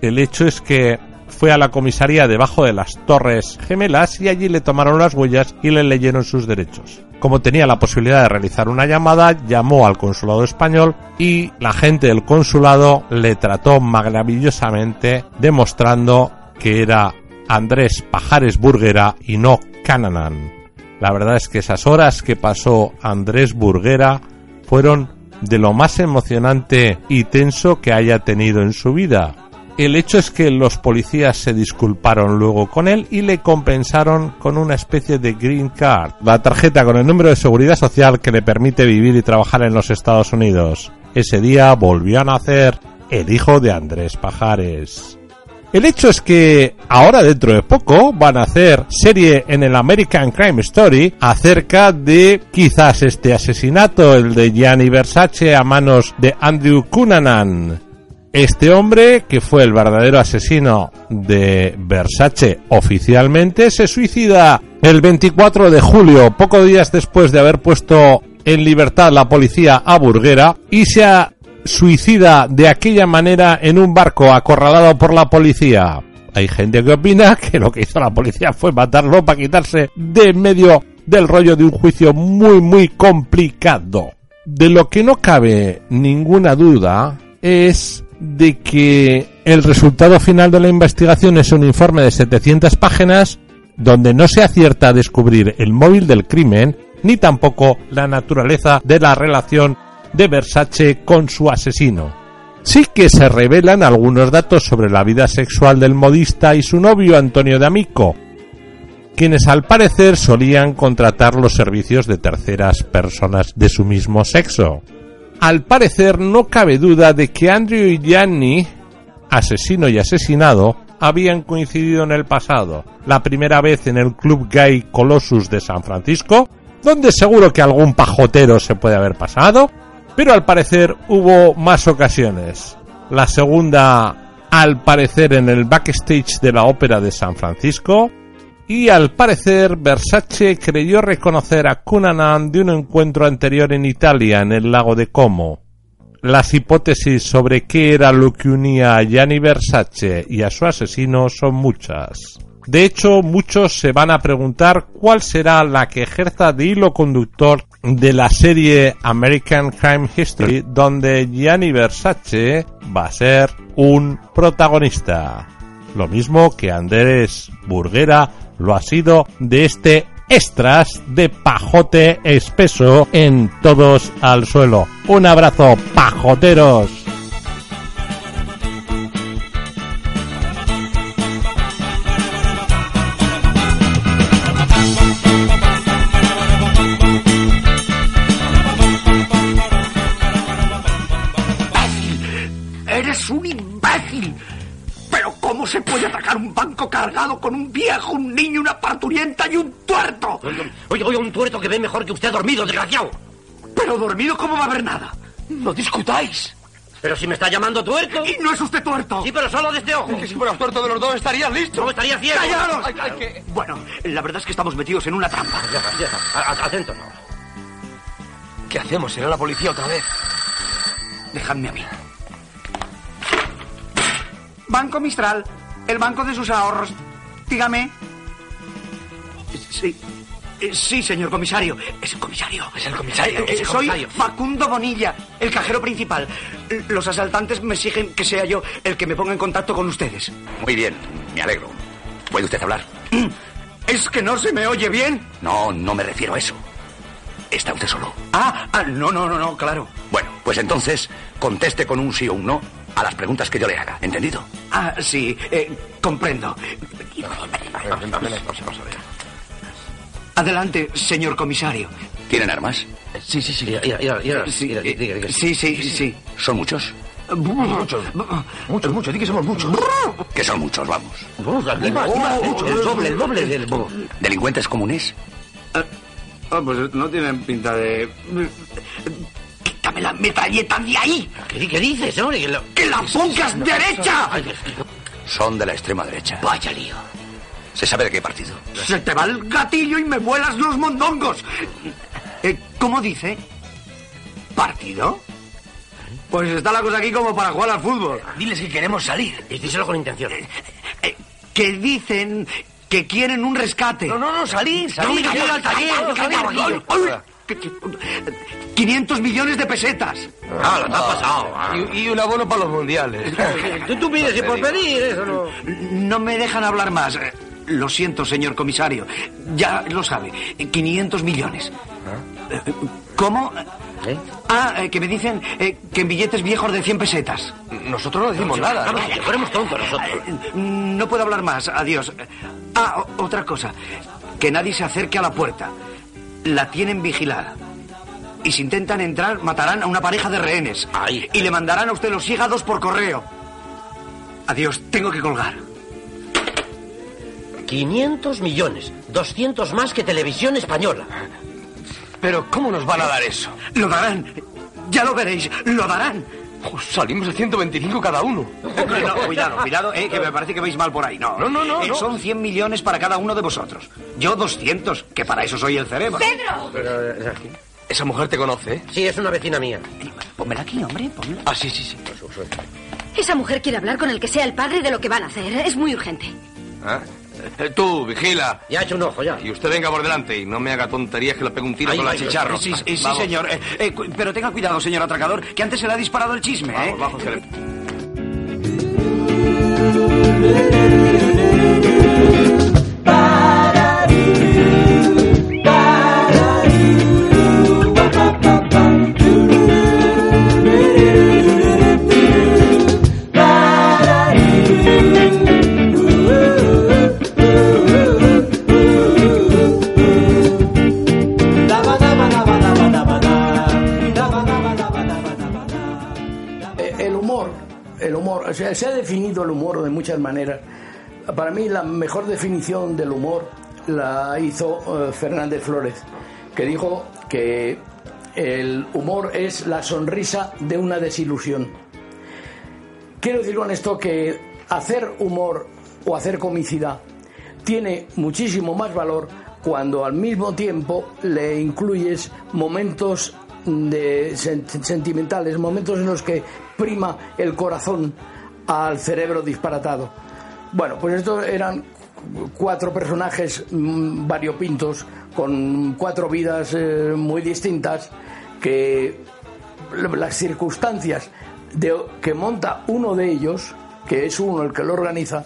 El hecho es que fue a la comisaría debajo de las Torres Gemelas y allí le tomaron las huellas y le leyeron sus derechos. Como tenía la posibilidad de realizar una llamada, llamó al consulado español y la gente del consulado le trató maravillosamente demostrando que era Andrés Pajares Burguera y no Cananan. La verdad es que esas horas que pasó Andrés Burguera fueron de lo más emocionante y tenso que haya tenido en su vida. El hecho es que los policías se disculparon luego con él y le compensaron con una especie de green card, la tarjeta con el número de seguridad social que le permite vivir y trabajar en los Estados Unidos. Ese día volvió a nacer el hijo de Andrés Pajares. El hecho es que ahora dentro de poco van a hacer serie en el American Crime Story acerca de quizás este asesinato, el de Gianni Versace a manos de Andrew Cunanan. Este hombre, que fue el verdadero asesino de Versace oficialmente, se suicida el 24 de julio, pocos días después de haber puesto en libertad la policía a Burguera y se suicida de aquella manera en un barco acorralado por la policía. Hay gente que opina que lo que hizo la policía fue matarlo para quitarse de medio del rollo de un juicio muy muy complicado. De lo que no cabe ninguna duda es de que el resultado final de la investigación es un informe de 700 páginas donde no se acierta a descubrir el móvil del crimen ni tampoco la naturaleza de la relación de Versace con su asesino. Sí que se revelan algunos datos sobre la vida sexual del modista y su novio Antonio D'Amico, quienes al parecer solían contratar los servicios de terceras personas de su mismo sexo. Al parecer no cabe duda de que Andrew y Gianni, asesino y asesinado, habían coincidido en el pasado. La primera vez en el Club Gay Colossus de San Francisco, donde seguro que algún pajotero se puede haber pasado, pero al parecer hubo más ocasiones. La segunda, al parecer, en el backstage de la Ópera de San Francisco, y al parecer Versace creyó reconocer a Cunanan de un encuentro anterior en Italia, en el lago de Como. las hipótesis sobre qué era lo que unía a Gianni Versace y a su asesino son muchas. De hecho, muchos se van a preguntar cuál será la que ejerza de hilo conductor de la serie American Crime History, donde Gianni Versace va a ser un protagonista. Lo mismo que Andrés Burguera lo ha sido de este extras de pajote espeso en todos al suelo. Un abrazo, pajoteros. Se puede atacar un banco cargado con un viejo, un niño, una parturienta y un tuerto? Oye, oye, un tuerto que ve mejor que usted dormido, desgraciado. Pero dormido, ¿cómo va a haber nada? No discutáis. Pero si me está llamando tuerto. Y no es usted tuerto. Sí, pero solo de este ojo. Que si fuera tuerto de los dos estaría listo. No estaría ciego. ¡Callaros! Hay- hay que- Bueno, la verdad es que estamos metidos en una trampa. Atento, no. ¿Qué hacemos? ¿Será la policía otra vez? Dejadme a mí. Banco Mistral, el banco de sus ahorros. Dígame. Sí. Eh, Sí, señor comisario. Es el comisario. Es el comisario, Eh, es el soy comisario. Facundo Bonilla, el cajero principal. Los asaltantes me exigen que sea yo el que me ponga en contacto con ustedes. Muy bien, me alegro. ¿Puede usted hablar? ¿Es que no se me oye bien? No, no me refiero a eso. ¿Está usted solo? Ah, ah, no, no, no, no, claro. Bueno, pues entonces conteste con un sí o un no a las preguntas que yo le haga. ¿Entendido? Ah, sí, eh, comprendo. Adelante, señor comisario. ¿Tienen armas? Sí, sí, sí. Sí, sí, sí, sí. ¿Son muchos? Muchos. Muchos, muchos. Di que somos muchos. Que son muchos, vamos. El doble, el doble del... ¿Delincuentes comunes? Ah, pues no tienen pinta de... ¡Quítame la metralleta de ahí! ¿Qué, qué dices, hombre? Que lo- ¡Que la pongas derecha! Ay, Son de la extrema derecha. vaya lío. ¿Se sabe de qué partido? Se te va el gatillo y me vuelas los mondongos. Eh, ¿Cómo dice? ¿Partido? Pues está la cosa aquí como para jugar al fútbol. Diles que queremos salir. Y díselo con intención. Eh, que dicen que quieren un rescate. No, no, no, salid, No, salid. que mira, al taller. Ay, salid, ay, salid. ay, ay, que- que- 500 millones de pesetas. Ah, lo te ha pasado. Y, y un abono para los mundiales. [LAUGHS] Tú, tú pides y por pedir, eso no... No me dejan hablar más. Lo siento, señor comisario. Ya lo sabe. eh, 500 millones. ¿Cómo? ¿Eh? Ah, eh, que me dicen eh, que en billetes viejos de 100 pesetas. Nosotros no decimos nada. Vamos, que fuéramos tontos nosotros. No puedo hablar más. Adiós. Ah, otra cosa. Que nadie se acerque a la puerta. La tienen vigilada. Y si intentan entrar, matarán a una pareja de rehenes. Ay. Y le mandarán a usted los hígados por correo. Adiós, tengo que colgar. 500 millones. 200 más que Televisión Española. Pero ¿cómo nos van a dar eso? Lo darán. Ya lo veréis. Lo darán. Salimos a 125 cada uno. No, cuidado, cuidado, eh, que me parece que vais mal por ahí. No, No, no, no, Eh, no. Son 100 millones para cada uno de vosotros. Yo 200, que para eso soy el cerebro. ¡Pedro! Esa mujer te conoce, ¿eh? Sí, es una vecina mía. Pónmela aquí, hombre, pónmela. Ah, sí, sí, sí. Esa mujer quiere hablar con el que sea el padre de lo que van a hacer. Es muy urgente. Ah, eh, Tú, vigila. Ya ha hecho un ojo, ya. Y usted venga por delante y no me haga tonterías que le pegue un tiro Ay, con la ay, chicharro. Sí, sí, sí, Vamos. señor. Eh, eh, pero tenga cuidado, señor atracador, que antes se le ha disparado el chisme, ¿eh? Vamos, se ha definido el humor de muchas maneras. Para mí la mejor definición del humor la hizo eh, Fernández Flores, que dijo que el humor es la sonrisa de una desilusión. Quiero decir con esto que hacer humor o hacer comicidad tiene muchísimo más valor cuando al mismo tiempo le incluyes momentos de sen- sentimentales, momentos en los que prima el corazón al cerebro disparatado. Bueno, pues estos eran cuatro personajes mm, variopintos con cuatro vidas eh, muy distintas que las circunstancias de, que monta uno de ellos, que es uno el que lo organiza,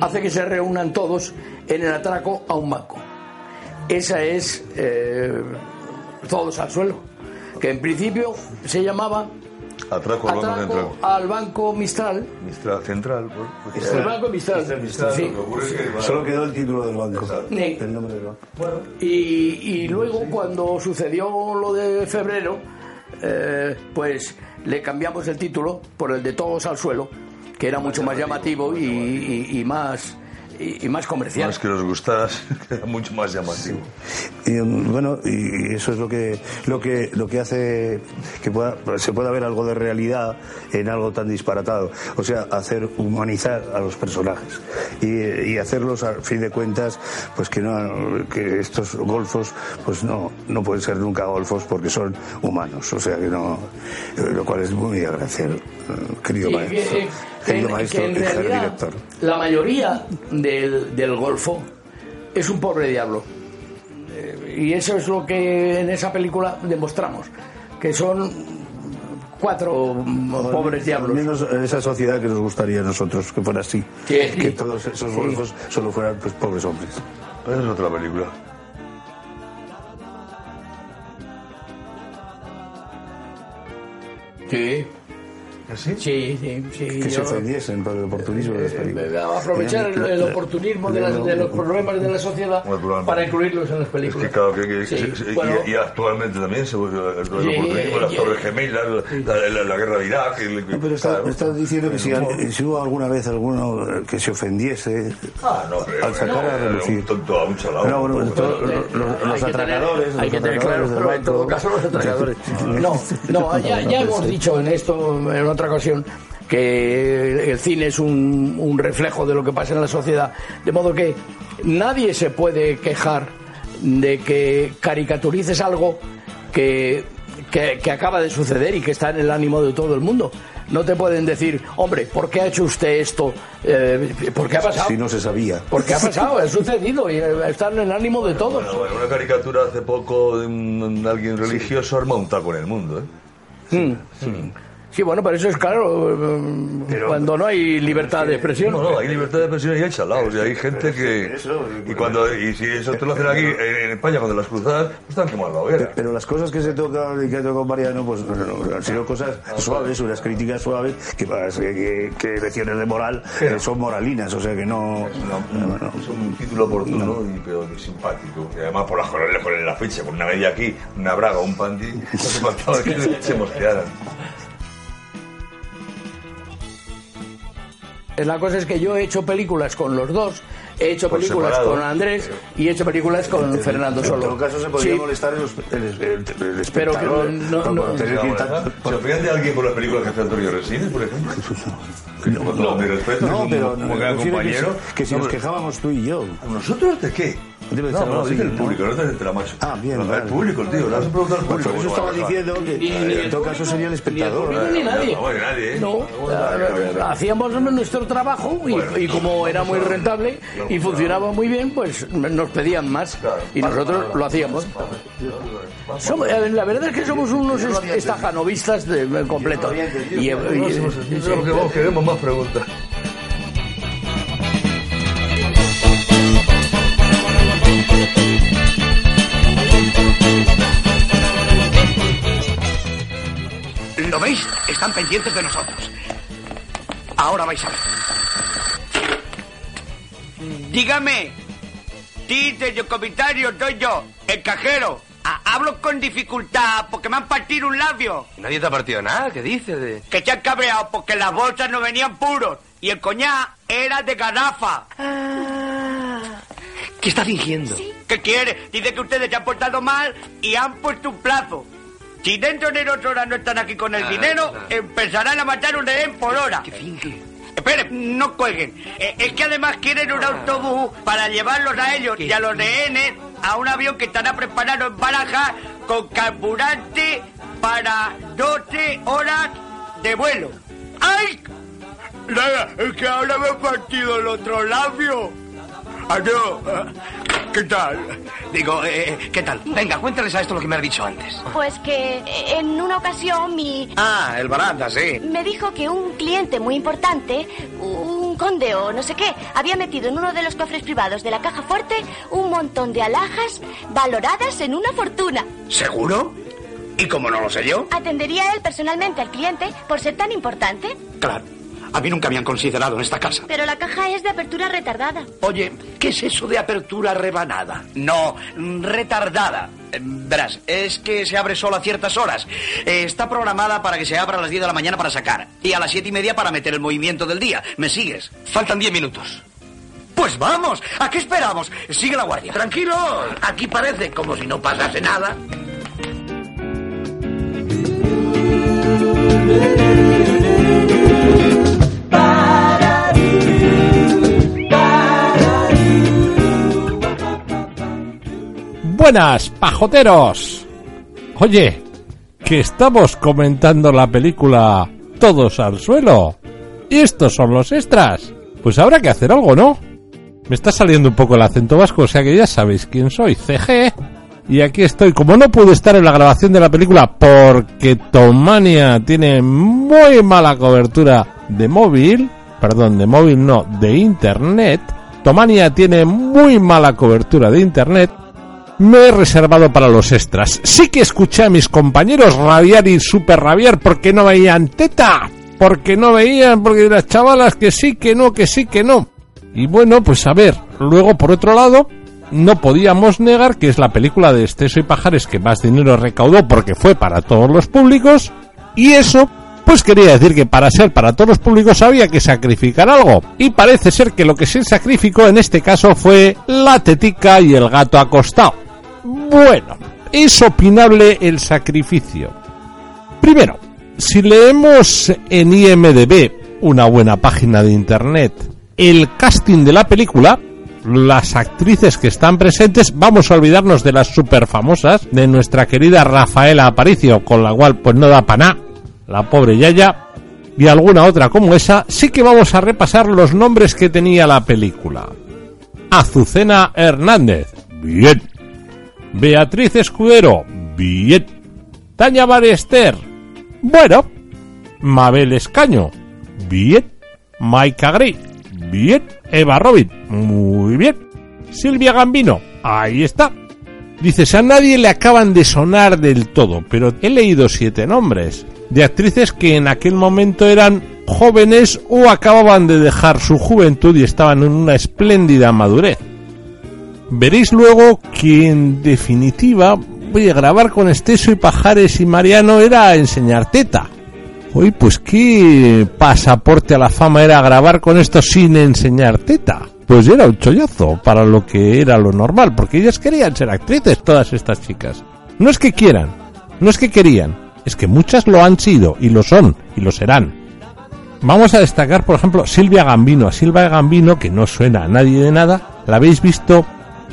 hace que se reúnan todos en el atraco a un banco. Esa es eh, todos al suelo, que en principio se llamaba Atraco al Banco Central. al banco Mistral. Mistral Central. pues, pues, El Banco Mistral. Sí. Lo que ocurre es que- Solo quedó el título del banco. Sí. El nombre del banco. Y, y luego cuando sucedió lo de febrero, eh, pues le cambiamos el título por el de Todos al suelo, que era mucho más llamativo y, y- y más y, y más comercial. Más que nos gustaras, [LAUGHS] era mucho más llamativo. Y mm, bueno, y eso es lo que lo que lo que hace que pueda, se pueda ver algo de realidad en algo tan disparatado. O sea, hacer humanizar a los personajes y, y hacerlos al fin de cuentas, pues que no que estos golfos, pues no no pueden ser nunca golfos porque son humanos. O sea que no, lo cual es muy agradecer, eh, querido Sí, maestro, que en realidad director. la mayoría del, del golfo es un pobre diablo. Eh, Y eso es lo que en esa película demostramos, que son cuatro pobres diablos. Al menos esa sociedad que nos gustaría a nosotros que fuera así. Sí. Que todos esos Sí. golfos solo fueran pues, pobres hombres. Esa es otra película. Sí. ¿Sí? Sí, sí, sí. Que se yo- ofendiesen por el oportunismo de las películas. aprovechar el, el oportunismo de, las- de los problemas de la sociedad para incluirlos en las Es películas. que claro, que, que- Sí, se- se- y- bueno. y, actualmente también se usa el, el Sí, oportunismo, las torres gemelas, la, la- la guerra de Irak. el- No, pero está, claro. estás diciendo que si, si hubo alguna vez alguno eh, que se ofendiese Ah, no, pero al sacar bueno, a relucir. un tonto a un chalao. No, bueno, los atracadores, hay que tener claro, pero en todo caso los [LAUGHS] atracadores. No, no, ya, ya [LAUGHS] hemos dicho en esto, en otra ocasión, que el cine es un, un reflejo de lo que pasa en la sociedad. De modo que nadie se puede quejar de que caricaturices algo que, que, que acaba de suceder y que está en el ánimo de todo el mundo. No te pueden decir, hombre, ¿por qué ha hecho usted esto? Eh, ¿Por qué ha pasado? Si no se sabía. Porque ha pasado, ha sucedido y eh, está en el ánimo de todos. Bueno, bueno, una caricatura hace poco de un, alguien religioso arma un taco en el mundo, ¿eh? Mm. Sí, bueno, pero eso es claro, cuando no hay libertad de expresión. No, no, hay libertad de expresión y hay chalaos, y hay gente que... Y cuando y si eso te lo hacen aquí, en, en España, cuando las cruzadas, pues están quemando la hoguera. Pero las cosas que se tocan y que ha tocado Mariano, pues no, no, han sido cosas suaves, unas críticas suaves, que, que, que, que lecciones de moral eh, son moralinas, o sea que no. no, no. Es un título oportuno y pero simpático. Y además por la jornada ponen la fecha, con una media aquí, una braga, un panty, no se [LAUGHS] faltaba que se mosquearan. La cosa es que yo he hecho películas con los dos, he hecho Por películas separado. con Andrés y he hecho películas con Fernando En Solo. todo caso se podría Sí, molestar el, el, el- el Pero espectador. que no- no- ¿Se ofende a alguien por las películas que hace Antonio Resines, por ejemplo? No, un pero como me gran refiero compañero. Que, si- que si No, nos pero- quejábamos tú y yo. ¿Nosotros de qué? Debe No, no, dice el ¿no? público, no de la macho. Ah, bien, No, vale. El público, tío, le has preguntado al Por público. eso estaba Bueno, diciendo que Ni- ni en todo caso sería el espectador. Ni el público ni nadie. No, nadie, ¿eh? No, eh, hacíamos nuestro trabajo y, y como era muy rentable y funcionaba muy bien, pues nos pedían más y nosotros lo hacíamos. Somos- eh, la verdad es que somos unos est- estajanovistas de, de completo. Y, y- No, y- que vamos, queremos más preguntas. ¿Lo veis? Están pendientes de nosotros. Ahora vais a ver. Dígame. Sí, señor comisario, soy yo, el cajero. Ha- hablo con dificultad porque me han partido un labio. Nadie te ha partido nada, ¿qué dices? De... Que se han cabreado porque las bolsas no venían puros y el coñac era de garrafa. ¿Qué está fingiendo? ¿Qué quiere? Dice que ustedes se han portado mal y han puesto un plazo. Si dentro de dos horas no están aquí con el Ah, dinero, claro. empezarán a matar un rehén por hora. ¿Qué finge? Esperen, no cuelguen. Eh, es que además quieren un autobús para llevarlos a ellos y a los rehenes a un avión que estará preparado en Barajas con carburante para 12 horas de vuelo. ¡Ay! Nada, es que ahora me he partido el otro labio. Adiós. ¿Qué tal? Digo, eh, ¿qué tal? Venga, cuéntales a esto lo que me has dicho antes. Pues que eh, en una ocasión mi... Ah, el baranda, sí. Me dijo que un cliente muy importante, un conde o no sé qué, había metido en uno de los cofres privados de la caja fuerte un montón de alhajas valoradas en una fortuna. ¿Seguro? ¿Y cómo no lo sé yo? ¿Atendería él personalmente al cliente por ser tan importante? Claro. A mí nunca me han considerado en esta casa. Pero la caja es de apertura retardada. Oye, ¿qué es eso de apertura rebanada? No, retardada. Eh, Verás, es que se abre solo a ciertas horas. Eh, está programada para que se abra a las 10 de la mañana para sacar. Y a las siete y media para meter el movimiento del día. ¿Me sigues? Faltan 10 minutos. Pues vamos, ¿a qué esperamos? Sigue la guardia. Tranquilo, aquí parece como si no pasase nada. Buenas, pajoteros. Oye, que estamos comentando la película Todos al suelo. Y estos son los extras. Pues habrá que hacer algo, ¿no? Me está saliendo un poco el acento vasco, o sea que ya sabéis quién soy, CG. Y aquí estoy, como no pude estar en la grabación de la película porque Tomania tiene muy mala cobertura de móvil, perdón, de móvil no, de internet, Tomania tiene muy mala cobertura de internet, me he reservado para los extras. Sí que escuché a mis compañeros rabiar y super rabiar porque no veían teta, porque no veían, porque las chavalas que sí, que no, que sí, que no. Y bueno, pues a ver, luego por otro lado, no podíamos negar que es la película de Esteso y Pajares que más dinero recaudó porque fue para todos los públicos y eso pues quería decir que para ser para todos los públicos había que sacrificar algo y parece ser que lo que se sacrificó en este caso fue la tetica y el gato acostado. Bueno, es opinable el sacrificio. Primero, si leemos en IMDB, una buena página de internet, el casting de la película, las actrices que están presentes, vamos a olvidarnos de las super famosas, de nuestra querida Rafaela Aparicio, con la cual pues no da nada, la pobre Yaya, y alguna otra como esa, sí que vamos a repasar los nombres que tenía la película. Azucena Hernández, bien. Beatriz Escudero, bien. Tania Barester, bueno. Mabel Escaño, bien. Maika Grey, bien. Eva Robin, muy bien. Silvia Gambino, ahí está. Dices, a nadie le acaban de sonar del todo, pero he leído siete nombres de actrices que en aquel momento eran jóvenes o acababan de dejar su juventud y estaban en una espléndida madurez. Veréis luego que en definitiva, voy a grabar con Esteso y Pajares y Mariano era enseñar teta. Hoy pues qué pasaporte a la fama era grabar con esto sin enseñar teta. Pues era un chollazo para lo que era lo normal, porque ellas querían ser actrices, todas estas chicas. No es que quieran, no es que querían, es que muchas lo han sido y lo son y lo serán. Vamos a destacar, por ejemplo, Silvia Gambino. A Silvia Gambino, que no suena a nadie de nada, la habéis visto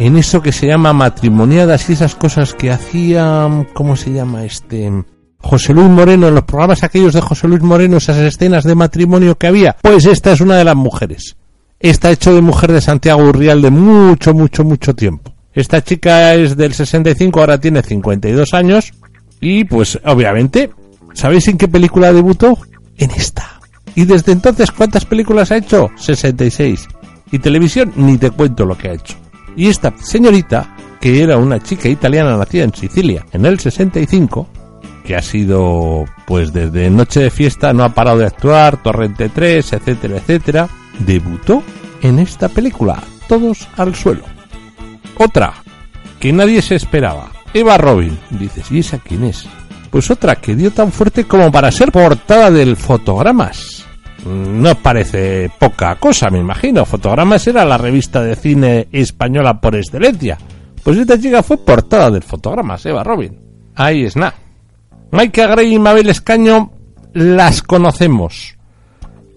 en eso que se llama matrimoniadas y esas cosas que hacía, ¿cómo se llama este? José Luis Moreno, en los programas aquellos de José Luis Moreno, esas escenas de matrimonio que había. Pues esta es una de las mujeres. Está hecho de mujer de Santiago Urrial de mucho, mucho, mucho tiempo. Esta chica es del 65, ahora tiene 52 años. Y pues, obviamente, ¿sabéis en qué película debutó? En esta. Y desde entonces, ¿cuántas películas ha hecho? 66. Y televisión, ni te cuento lo que ha hecho. Y esta señorita, que era una chica italiana nacida en Sicilia en el 65, que ha sido, pues desde Noche de Fiesta, no ha parado de actuar, Torrente 3, etcétera, etcétera, debutó en esta película, Todos al suelo. Otra, que nadie se esperaba, Eva Robin. Dices, ¿y esa quién es? Pues otra que dio tan fuerte como para ser portada del Fotogramas. No parece poca cosa, me imagino. Fotogramas era la revista de cine española por excelencia. Pues esta chica fue portada del Fotogramas, Eva Robin. Ahí es nada. Maika Gray y Mabel Escaño las conocemos.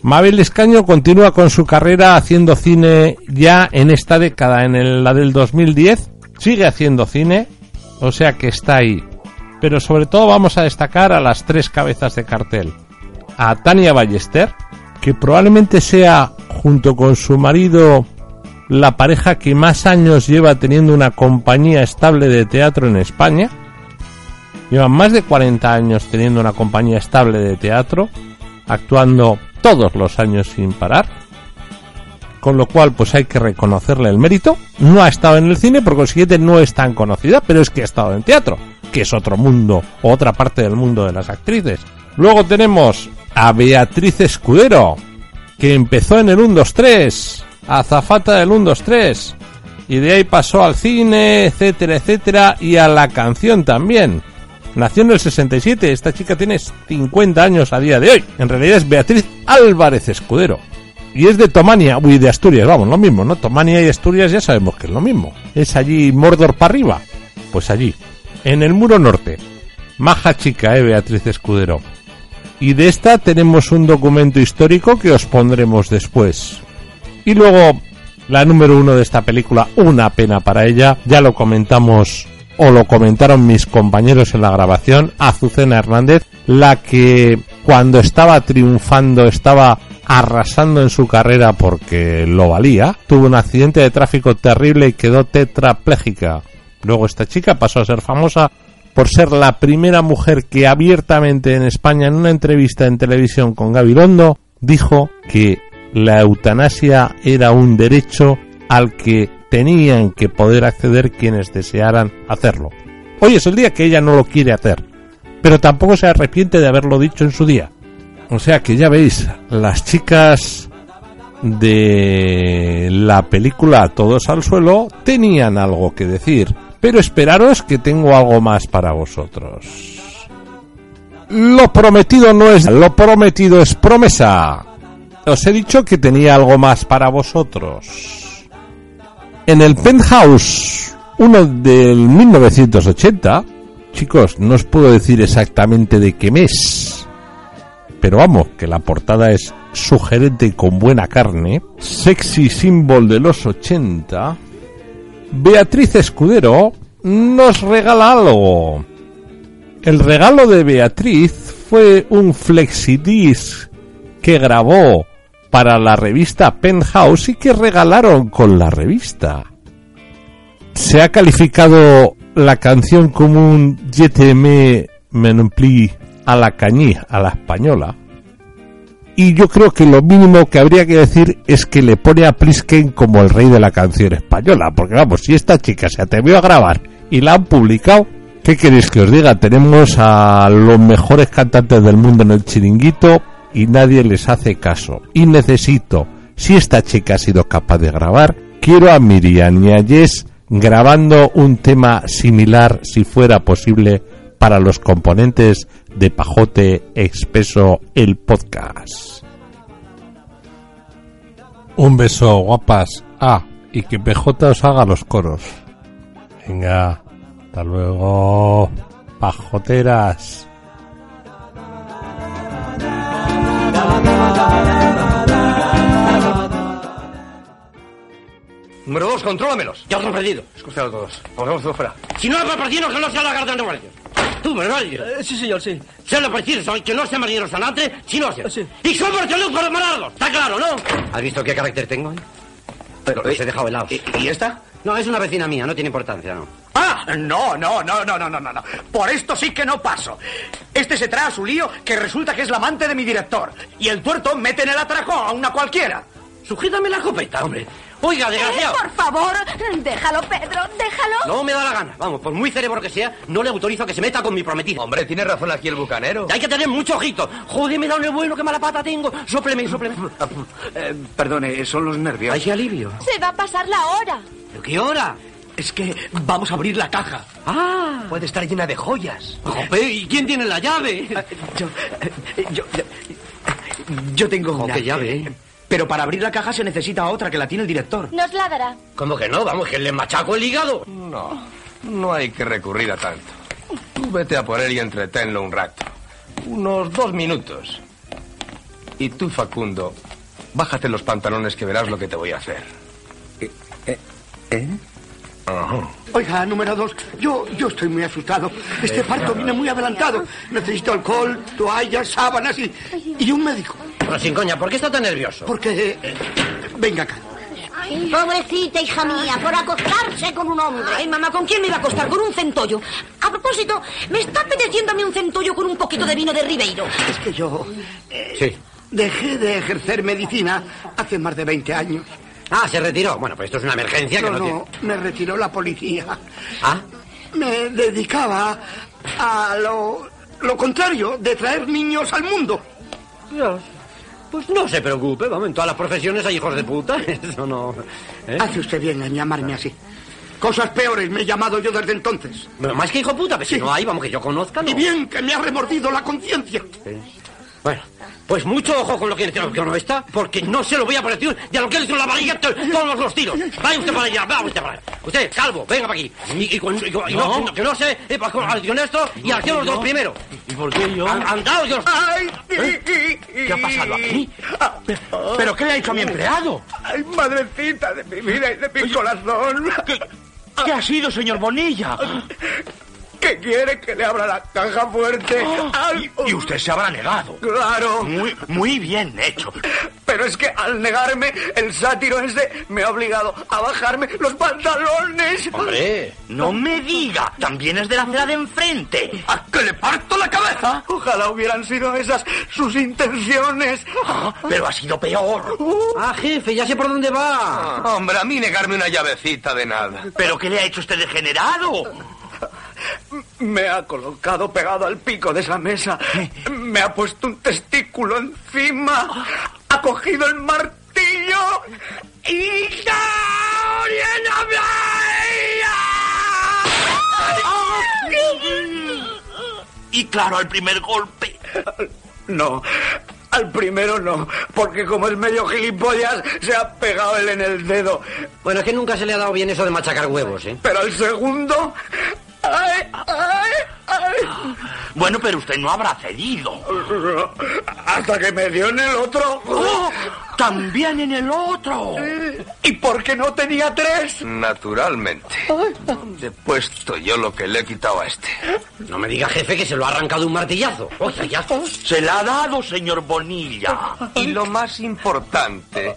Mabel Escaño continúa con su carrera haciendo cine ya en esta década, en la del 2010. Sigue haciendo cine, o sea que está ahí. pero sobre todo vamos a destacar a las tres cabezas de cartel. A Tania Ballester, que probablemente sea, junto con su marido, la pareja que más años lleva teniendo una compañía estable de teatro en España. Llevan más de 40 años teniendo una compañía estable de teatro, actuando todos los años sin parar. Con lo cual, pues hay que reconocerle el mérito. No ha estado en el cine, por consiguiente no es tan conocida, pero es que ha estado en teatro, que es otro mundo, otra parte del mundo de las actrices. Luego tenemos a Beatriz Escudero, que empezó en el 1, 2, 3, azafata del 1, 2, 3, y de ahí pasó al cine, etcétera, etcétera, y a la canción también. Nació en el 67, esta chica tiene 50 años a día de hoy. En realidad es Beatriz Álvarez Escudero. Y es de Tomania, uy, de Asturias, vamos, lo mismo, ¿no? Tomania y Asturias ya sabemos que es lo mismo. Es allí Mordor para arriba. Pues allí, en el muro norte. Maja chica, eh, Beatriz Escudero. Y de esta tenemos un documento histórico que os pondremos después. Y luego, la número uno de esta película, una pena para ella, ya lo comentamos o lo comentaron mis compañeros en la grabación, Azucena Hernández, la que cuando estaba triunfando estaba arrasando en su carrera porque lo valía, tuvo un accidente de tráfico terrible y quedó tetrapléjica. Luego esta chica pasó a ser famosa por ser la primera mujer que abiertamente en España en una entrevista en televisión con Gabilondo dijo que la eutanasia era un derecho al que tenían que poder acceder quienes desearan hacerlo. Hoy es el día que ella no lo quiere hacer, pero tampoco se arrepiente de haberlo dicho en su día. O sea que ya veis, las chicas de la película Todos al suelo tenían algo que decir, pero esperaros que tengo algo más para vosotros. Lo prometido no es, lo prometido es promesa. Os he dicho que tenía algo más para vosotros. En el penthouse, uno del 1980, chicos, no os puedo decir exactamente de qué mes, pero vamos, que la portada es sugerente y con buena carne, sexy símbolo de los 80, Beatriz Escudero nos regala algo. El regalo de Beatriz fue un flexidisc que grabó para la revista Penthouse y que regalaron con la revista. Se ha calificado la canción como un Menempli a la cañí, a la española. Y yo creo que lo mínimo que habría que decir es que le pone a Plisken como el rey de la canción española. Porque vamos, si esta chica se atrevió a grabar y la han publicado, ¿qué queréis que os diga? Tenemos a los mejores cantantes del mundo en el chiringuito y nadie les hace caso. Y necesito, si esta chica ha sido capaz de grabar, quiero a Miriam y grabando un tema similar, si fuera posible, para los componentes de Pajote Expreso el podcast. Un beso, guapas. Ah, y que PJ os haga los coros. Venga, hasta luego, pajoteras. Número dos, controlamelos. Ya os he perdido. Escuchad a todos. Pongamos todo fuera. Si no hay partidos, que no sea la garganta de Tú, ¿verdad? Eh, sí, señor, sí. Se lo preciso, que no se marineros sanante, sino sea. Y somos que luz por mararlos. Está claro, ¿no? ¿Has visto qué carácter tengo? eh? Pero, Los he dejado helados. ¿Y esta? No, es una vecina mía, no tiene importancia, ¿no? ¡Ah! No, no, no, no, no, no, no, no. Por esto sí que no paso. Este se trae a su lío que resulta que es la amante de mi director. Y el tuerto mete en el atraco a una cualquiera. Sujétame la copeta, hombre. Oiga, desgraciado. Eh, por favor, déjalo, Pedro, déjalo. No me da la gana. Vamos, por muy cerebro que sea, no le autorizo que se meta con mi prometido. Hombre, tiene razón aquí el bucanero. Hay que tener mucho ojito. Joder, me da un bueno, qué mala pata tengo. Sópleme, sópleme. [LAUGHS] Eh, perdone, son los nervios. Ay, qué alivio. Se va a pasar la hora. ¿Pero qué hora? Es que vamos a abrir la caja. Ah. Puede estar llena de joyas. Jope, ¿y quién tiene la llave? Yo, eh, yo, yo, yo tengo una. qué llave, ¿eh? Pero para abrir la caja se necesita otra que la tiene el director. Nos la dará. ¿Cómo que no? Vamos, que le machaco el hígado. No, no hay que recurrir a tanto. Tú vete a por él y entretenlo un rato. Unos dos minutos. Y tú, Facundo, bájate los pantalones que verás lo que te voy a hacer. ¿Eh? Oiga, número dos, yo, yo estoy muy asustado. Este parto viene muy adelantado. Necesito alcohol, toallas, sábanas y, y un médico. Pero sin coña, ¿por qué está tan nervioso? Porque... eh, venga acá. Ay, pobrecita hija mía, por acostarse con un hombre. Ay, mamá, ¿con quién me iba a acostar? Con un centollo. A propósito, me está apeteciendo a mí un centollo con un poquito de vino de Ribeiro. Es que yo Sí. dejé de ejercer medicina hace más de 20 años. Ah, se retiró. Bueno, pues esto es una emergencia que No, no, no, me retiró la policía. Ah, Me dedicaba a lo, lo contrario, de traer niños al mundo. Dios. Pues no se preocupe, vamos, en todas las profesiones hay hijos de puta. [LAUGHS] Eso no. ¿eh? Hace usted bien en llamarme así. Cosas peores me he llamado yo desde entonces. Pero más que hijo puta, que si no hay, vamos, que yo conozca, ¿no? Y bien que me ha remordido la conciencia. Bueno, pues mucho ojo con lo que, con lo que no está, porque no se lo voy a poner, tío, de a lo que le hizo en la to- todos los tiros. Vaya usted para allá, vaya usted para allá. Usted, calvo, venga para aquí. Y, y con- y con- y no, No. que no sé, eh, pues, con, con esto y acción los dos primero. ¿Y por qué yo? Andado, Dios. ¡Ay! ¿Qué ha pasado aquí? ¿Pero qué le ha hecho a mi empleado? ¡Ay, madrecita de mi vida y de mi corazón! ¿Qué ha sido, señor Bonilla? ¿Qué quiere que le abra la caja fuerte? Ay, Y usted se habrá negado. Claro. Muy, muy bien hecho. Pero es que al negarme, el sátiro ese me ha obligado a bajarme los pantalones. Hombre. No me diga. También es de la acera de enfrente. ¿A que le parto la cabeza? Ojalá hubieran sido esas sus intenciones. Ah, pero ha sido peor. Ah, jefe, ya sé por dónde va. Hombre, a mí negarme una llavecita de nada. ¿Pero qué le ha hecho este degenerado? Me ha colocado pegado al pico de esa mesa. Me ha puesto un testículo encima. Ha cogido el martillo. Y. Y claro, al primer golpe. No, al primero no, porque como es medio gilipollas, se ha pegado él en el dedo. Bueno, es que nunca se le ha dado bien eso de machacar huevos, ¿eh? Pero al segundo... ¡Ay, ay, ay! Bueno, pero usted no habrá cedido. Hasta que me dio en el otro. ¡Oh! También en el otro. ¿Y por qué no tenía tres? Naturalmente. He puesto yo lo que le he quitado a este. No me diga, jefe, que se lo ha arrancado un martillazo. Oiga, ya. Se la ha dado, señor Bonilla. Y lo más importante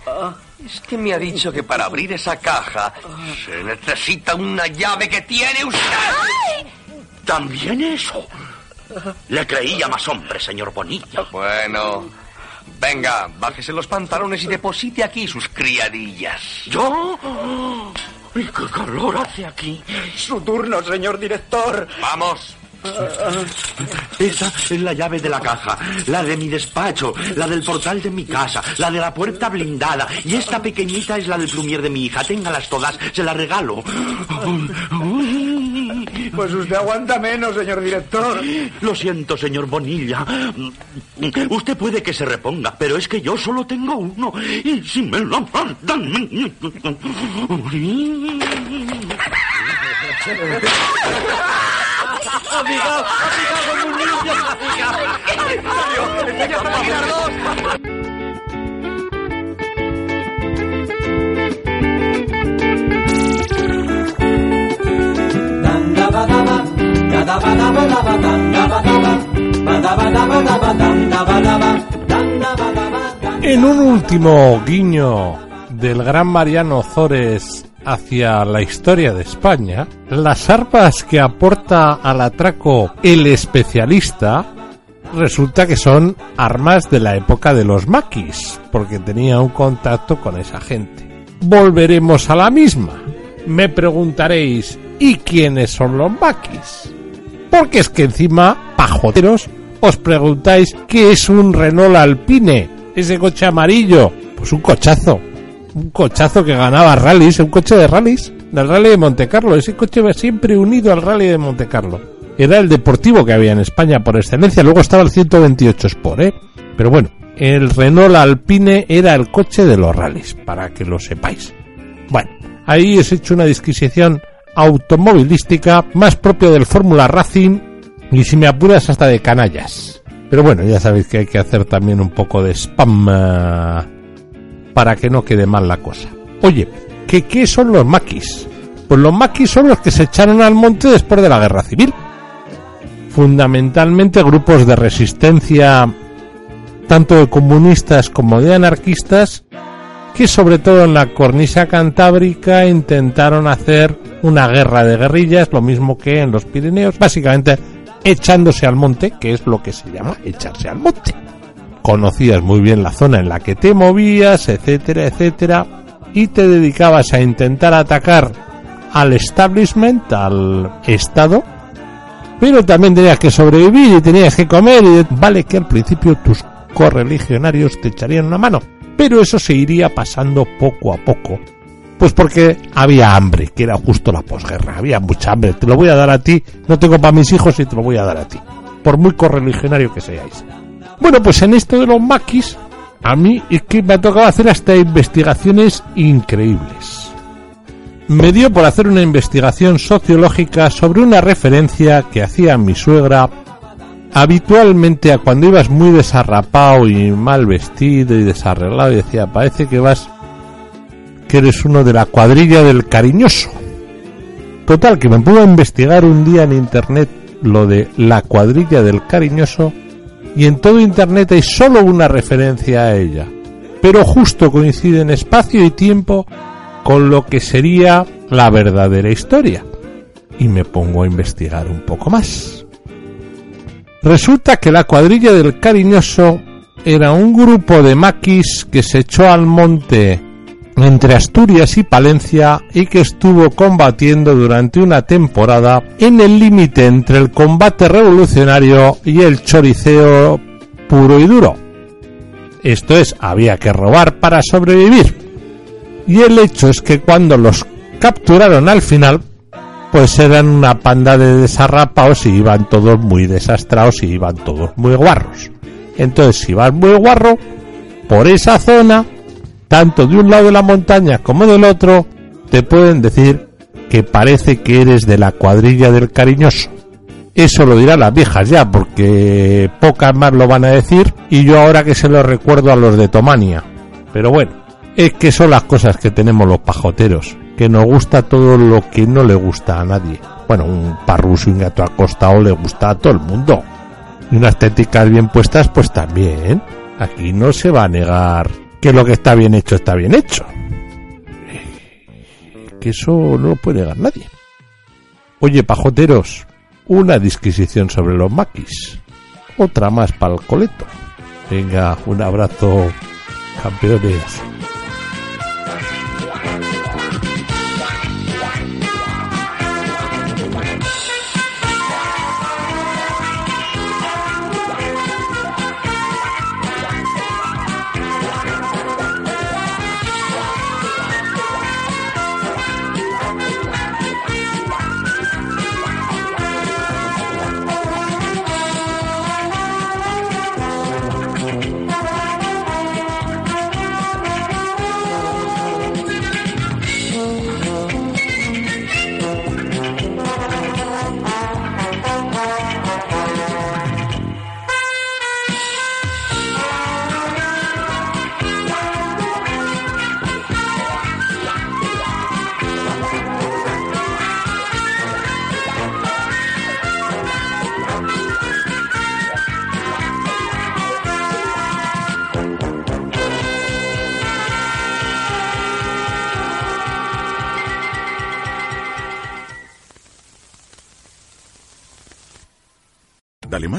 es que me ha dicho que para abrir esa caja se necesita una llave que tiene usted. También eso. Le creía más hombre, señor Bonilla. Bueno, venga, bájese los pantalones y deposite aquí sus criadillas. ¿Yo? ¡Ay, qué calor hace aquí! Su turno, señor director. Vamos. Esa es la llave de la caja, la de mi despacho, la del portal de mi casa, la de la puerta blindada. Y esta pequeñita es la del plumier de mi hija. Téngalas todas, se las regalo. Pues usted aguanta menos, señor director. Lo siento, señor Bonilla. Usted puede que se reponga, pero es que yo solo tengo uno. Y si me lo dan... [LAUGHS] En un último guiño del gran Mariano Zores hacia la historia de España, las armas que aporta al atraco el especialista resulta que son armas de la época de los maquis, porque tenía un contacto con esa gente. Volveremos a la misma. Me preguntaréis, ¿y quiénes son los maquis? Porque es que encima, pajoteros, os preguntáis qué es un Renault Alpine, ese coche amarillo. Pues un cochazo, un cochazo que ganaba rallies, un coche de rallies, del rally de Monte Carlo. Ese coche va siempre unido al rally de Monte Carlo. Era el deportivo que había en España por excelencia, luego estaba el 128 Sport, ¿eh? Pero bueno, el Renault Alpine era el coche de los rallies, para que lo sepáis. Bueno, ahí os he hecho una disquisición automovilística más propia del Fórmula Racing y si me apuras hasta de canallas. Pero bueno, ya sabéis que hay que hacer también un poco de spam eh, para que no quede mal la cosa. Oye, ¿qué, qué son los maquis? Pues los maquis son los que se echaron al monte después de la guerra civil. Fundamentalmente grupos de resistencia, tanto de comunistas como de anarquistas, que sobre todo en la cornisa cantábrica intentaron hacer una guerra de guerrillas, lo mismo que en los Pirineos, básicamente echándose al monte, que es lo que se llama echarse al monte. Conocías muy bien la zona en la que te movías, etcétera, etcétera, y te dedicabas a intentar atacar al establishment, al Estado, pero también tenías que sobrevivir y tenías que comer y vale que al principio tus correligionarios te echarían una mano, pero eso se iría pasando poco a poco. Pues porque había hambre, que era justo la posguerra, había mucha hambre, te lo voy a dar a ti, no tengo para mis hijos y te lo voy a dar a ti, por muy correligionario que seáis. Bueno, pues en esto de los maquis, a mí es que me ha tocado hacer hasta investigaciones increíbles. Me dio por hacer una investigación sociológica sobre una referencia que hacía mi suegra habitualmente a cuando ibas muy desarrapado y mal vestido y desarreglado y decía, parece que vas, que eres uno de la cuadrilla del cariñoso. Total, que me pudo investigar un día en internet lo de la cuadrilla del cariñoso y en todo internet hay solo una referencia a ella, pero justo coincide en espacio y tiempo con lo que sería la verdadera historia. Y me pongo a investigar un poco más. Resulta que la cuadrilla del cariñoso era un grupo de maquis que se echó al monte entre Asturias y Palencia y que estuvo combatiendo durante una temporada en el límite entre el combate revolucionario y el choriceo puro y duro. Esto es, había que robar para sobrevivir. Y el hecho es que cuando los capturaron al final, pues eran una panda de desarrapados y iban todos muy desastrados y iban todos muy guarros. Entonces, si vas muy guarro, por esa zona, tanto de un lado de la montaña como del otro, te pueden decir que parece que eres de la cuadrilla del cariñoso. Eso lo dirán las viejas ya, porque pocas más lo van a decir, y yo ahora que se lo recuerdo a los de Tomania. Pero bueno, es que son las cosas que tenemos los pajoteros, que nos gusta todo lo que no le gusta a nadie. Bueno, un parruso y un gato acostado le gusta a todo el mundo. Y unas téticas bien puestas, pues también. Aquí no se va a negar que lo que está bien hecho está bien hecho. Que eso no lo puede negar nadie. Oye, pajoteros, una disquisición sobre los maquis. Otra más para el coleto. Venga, un abrazo, campeones.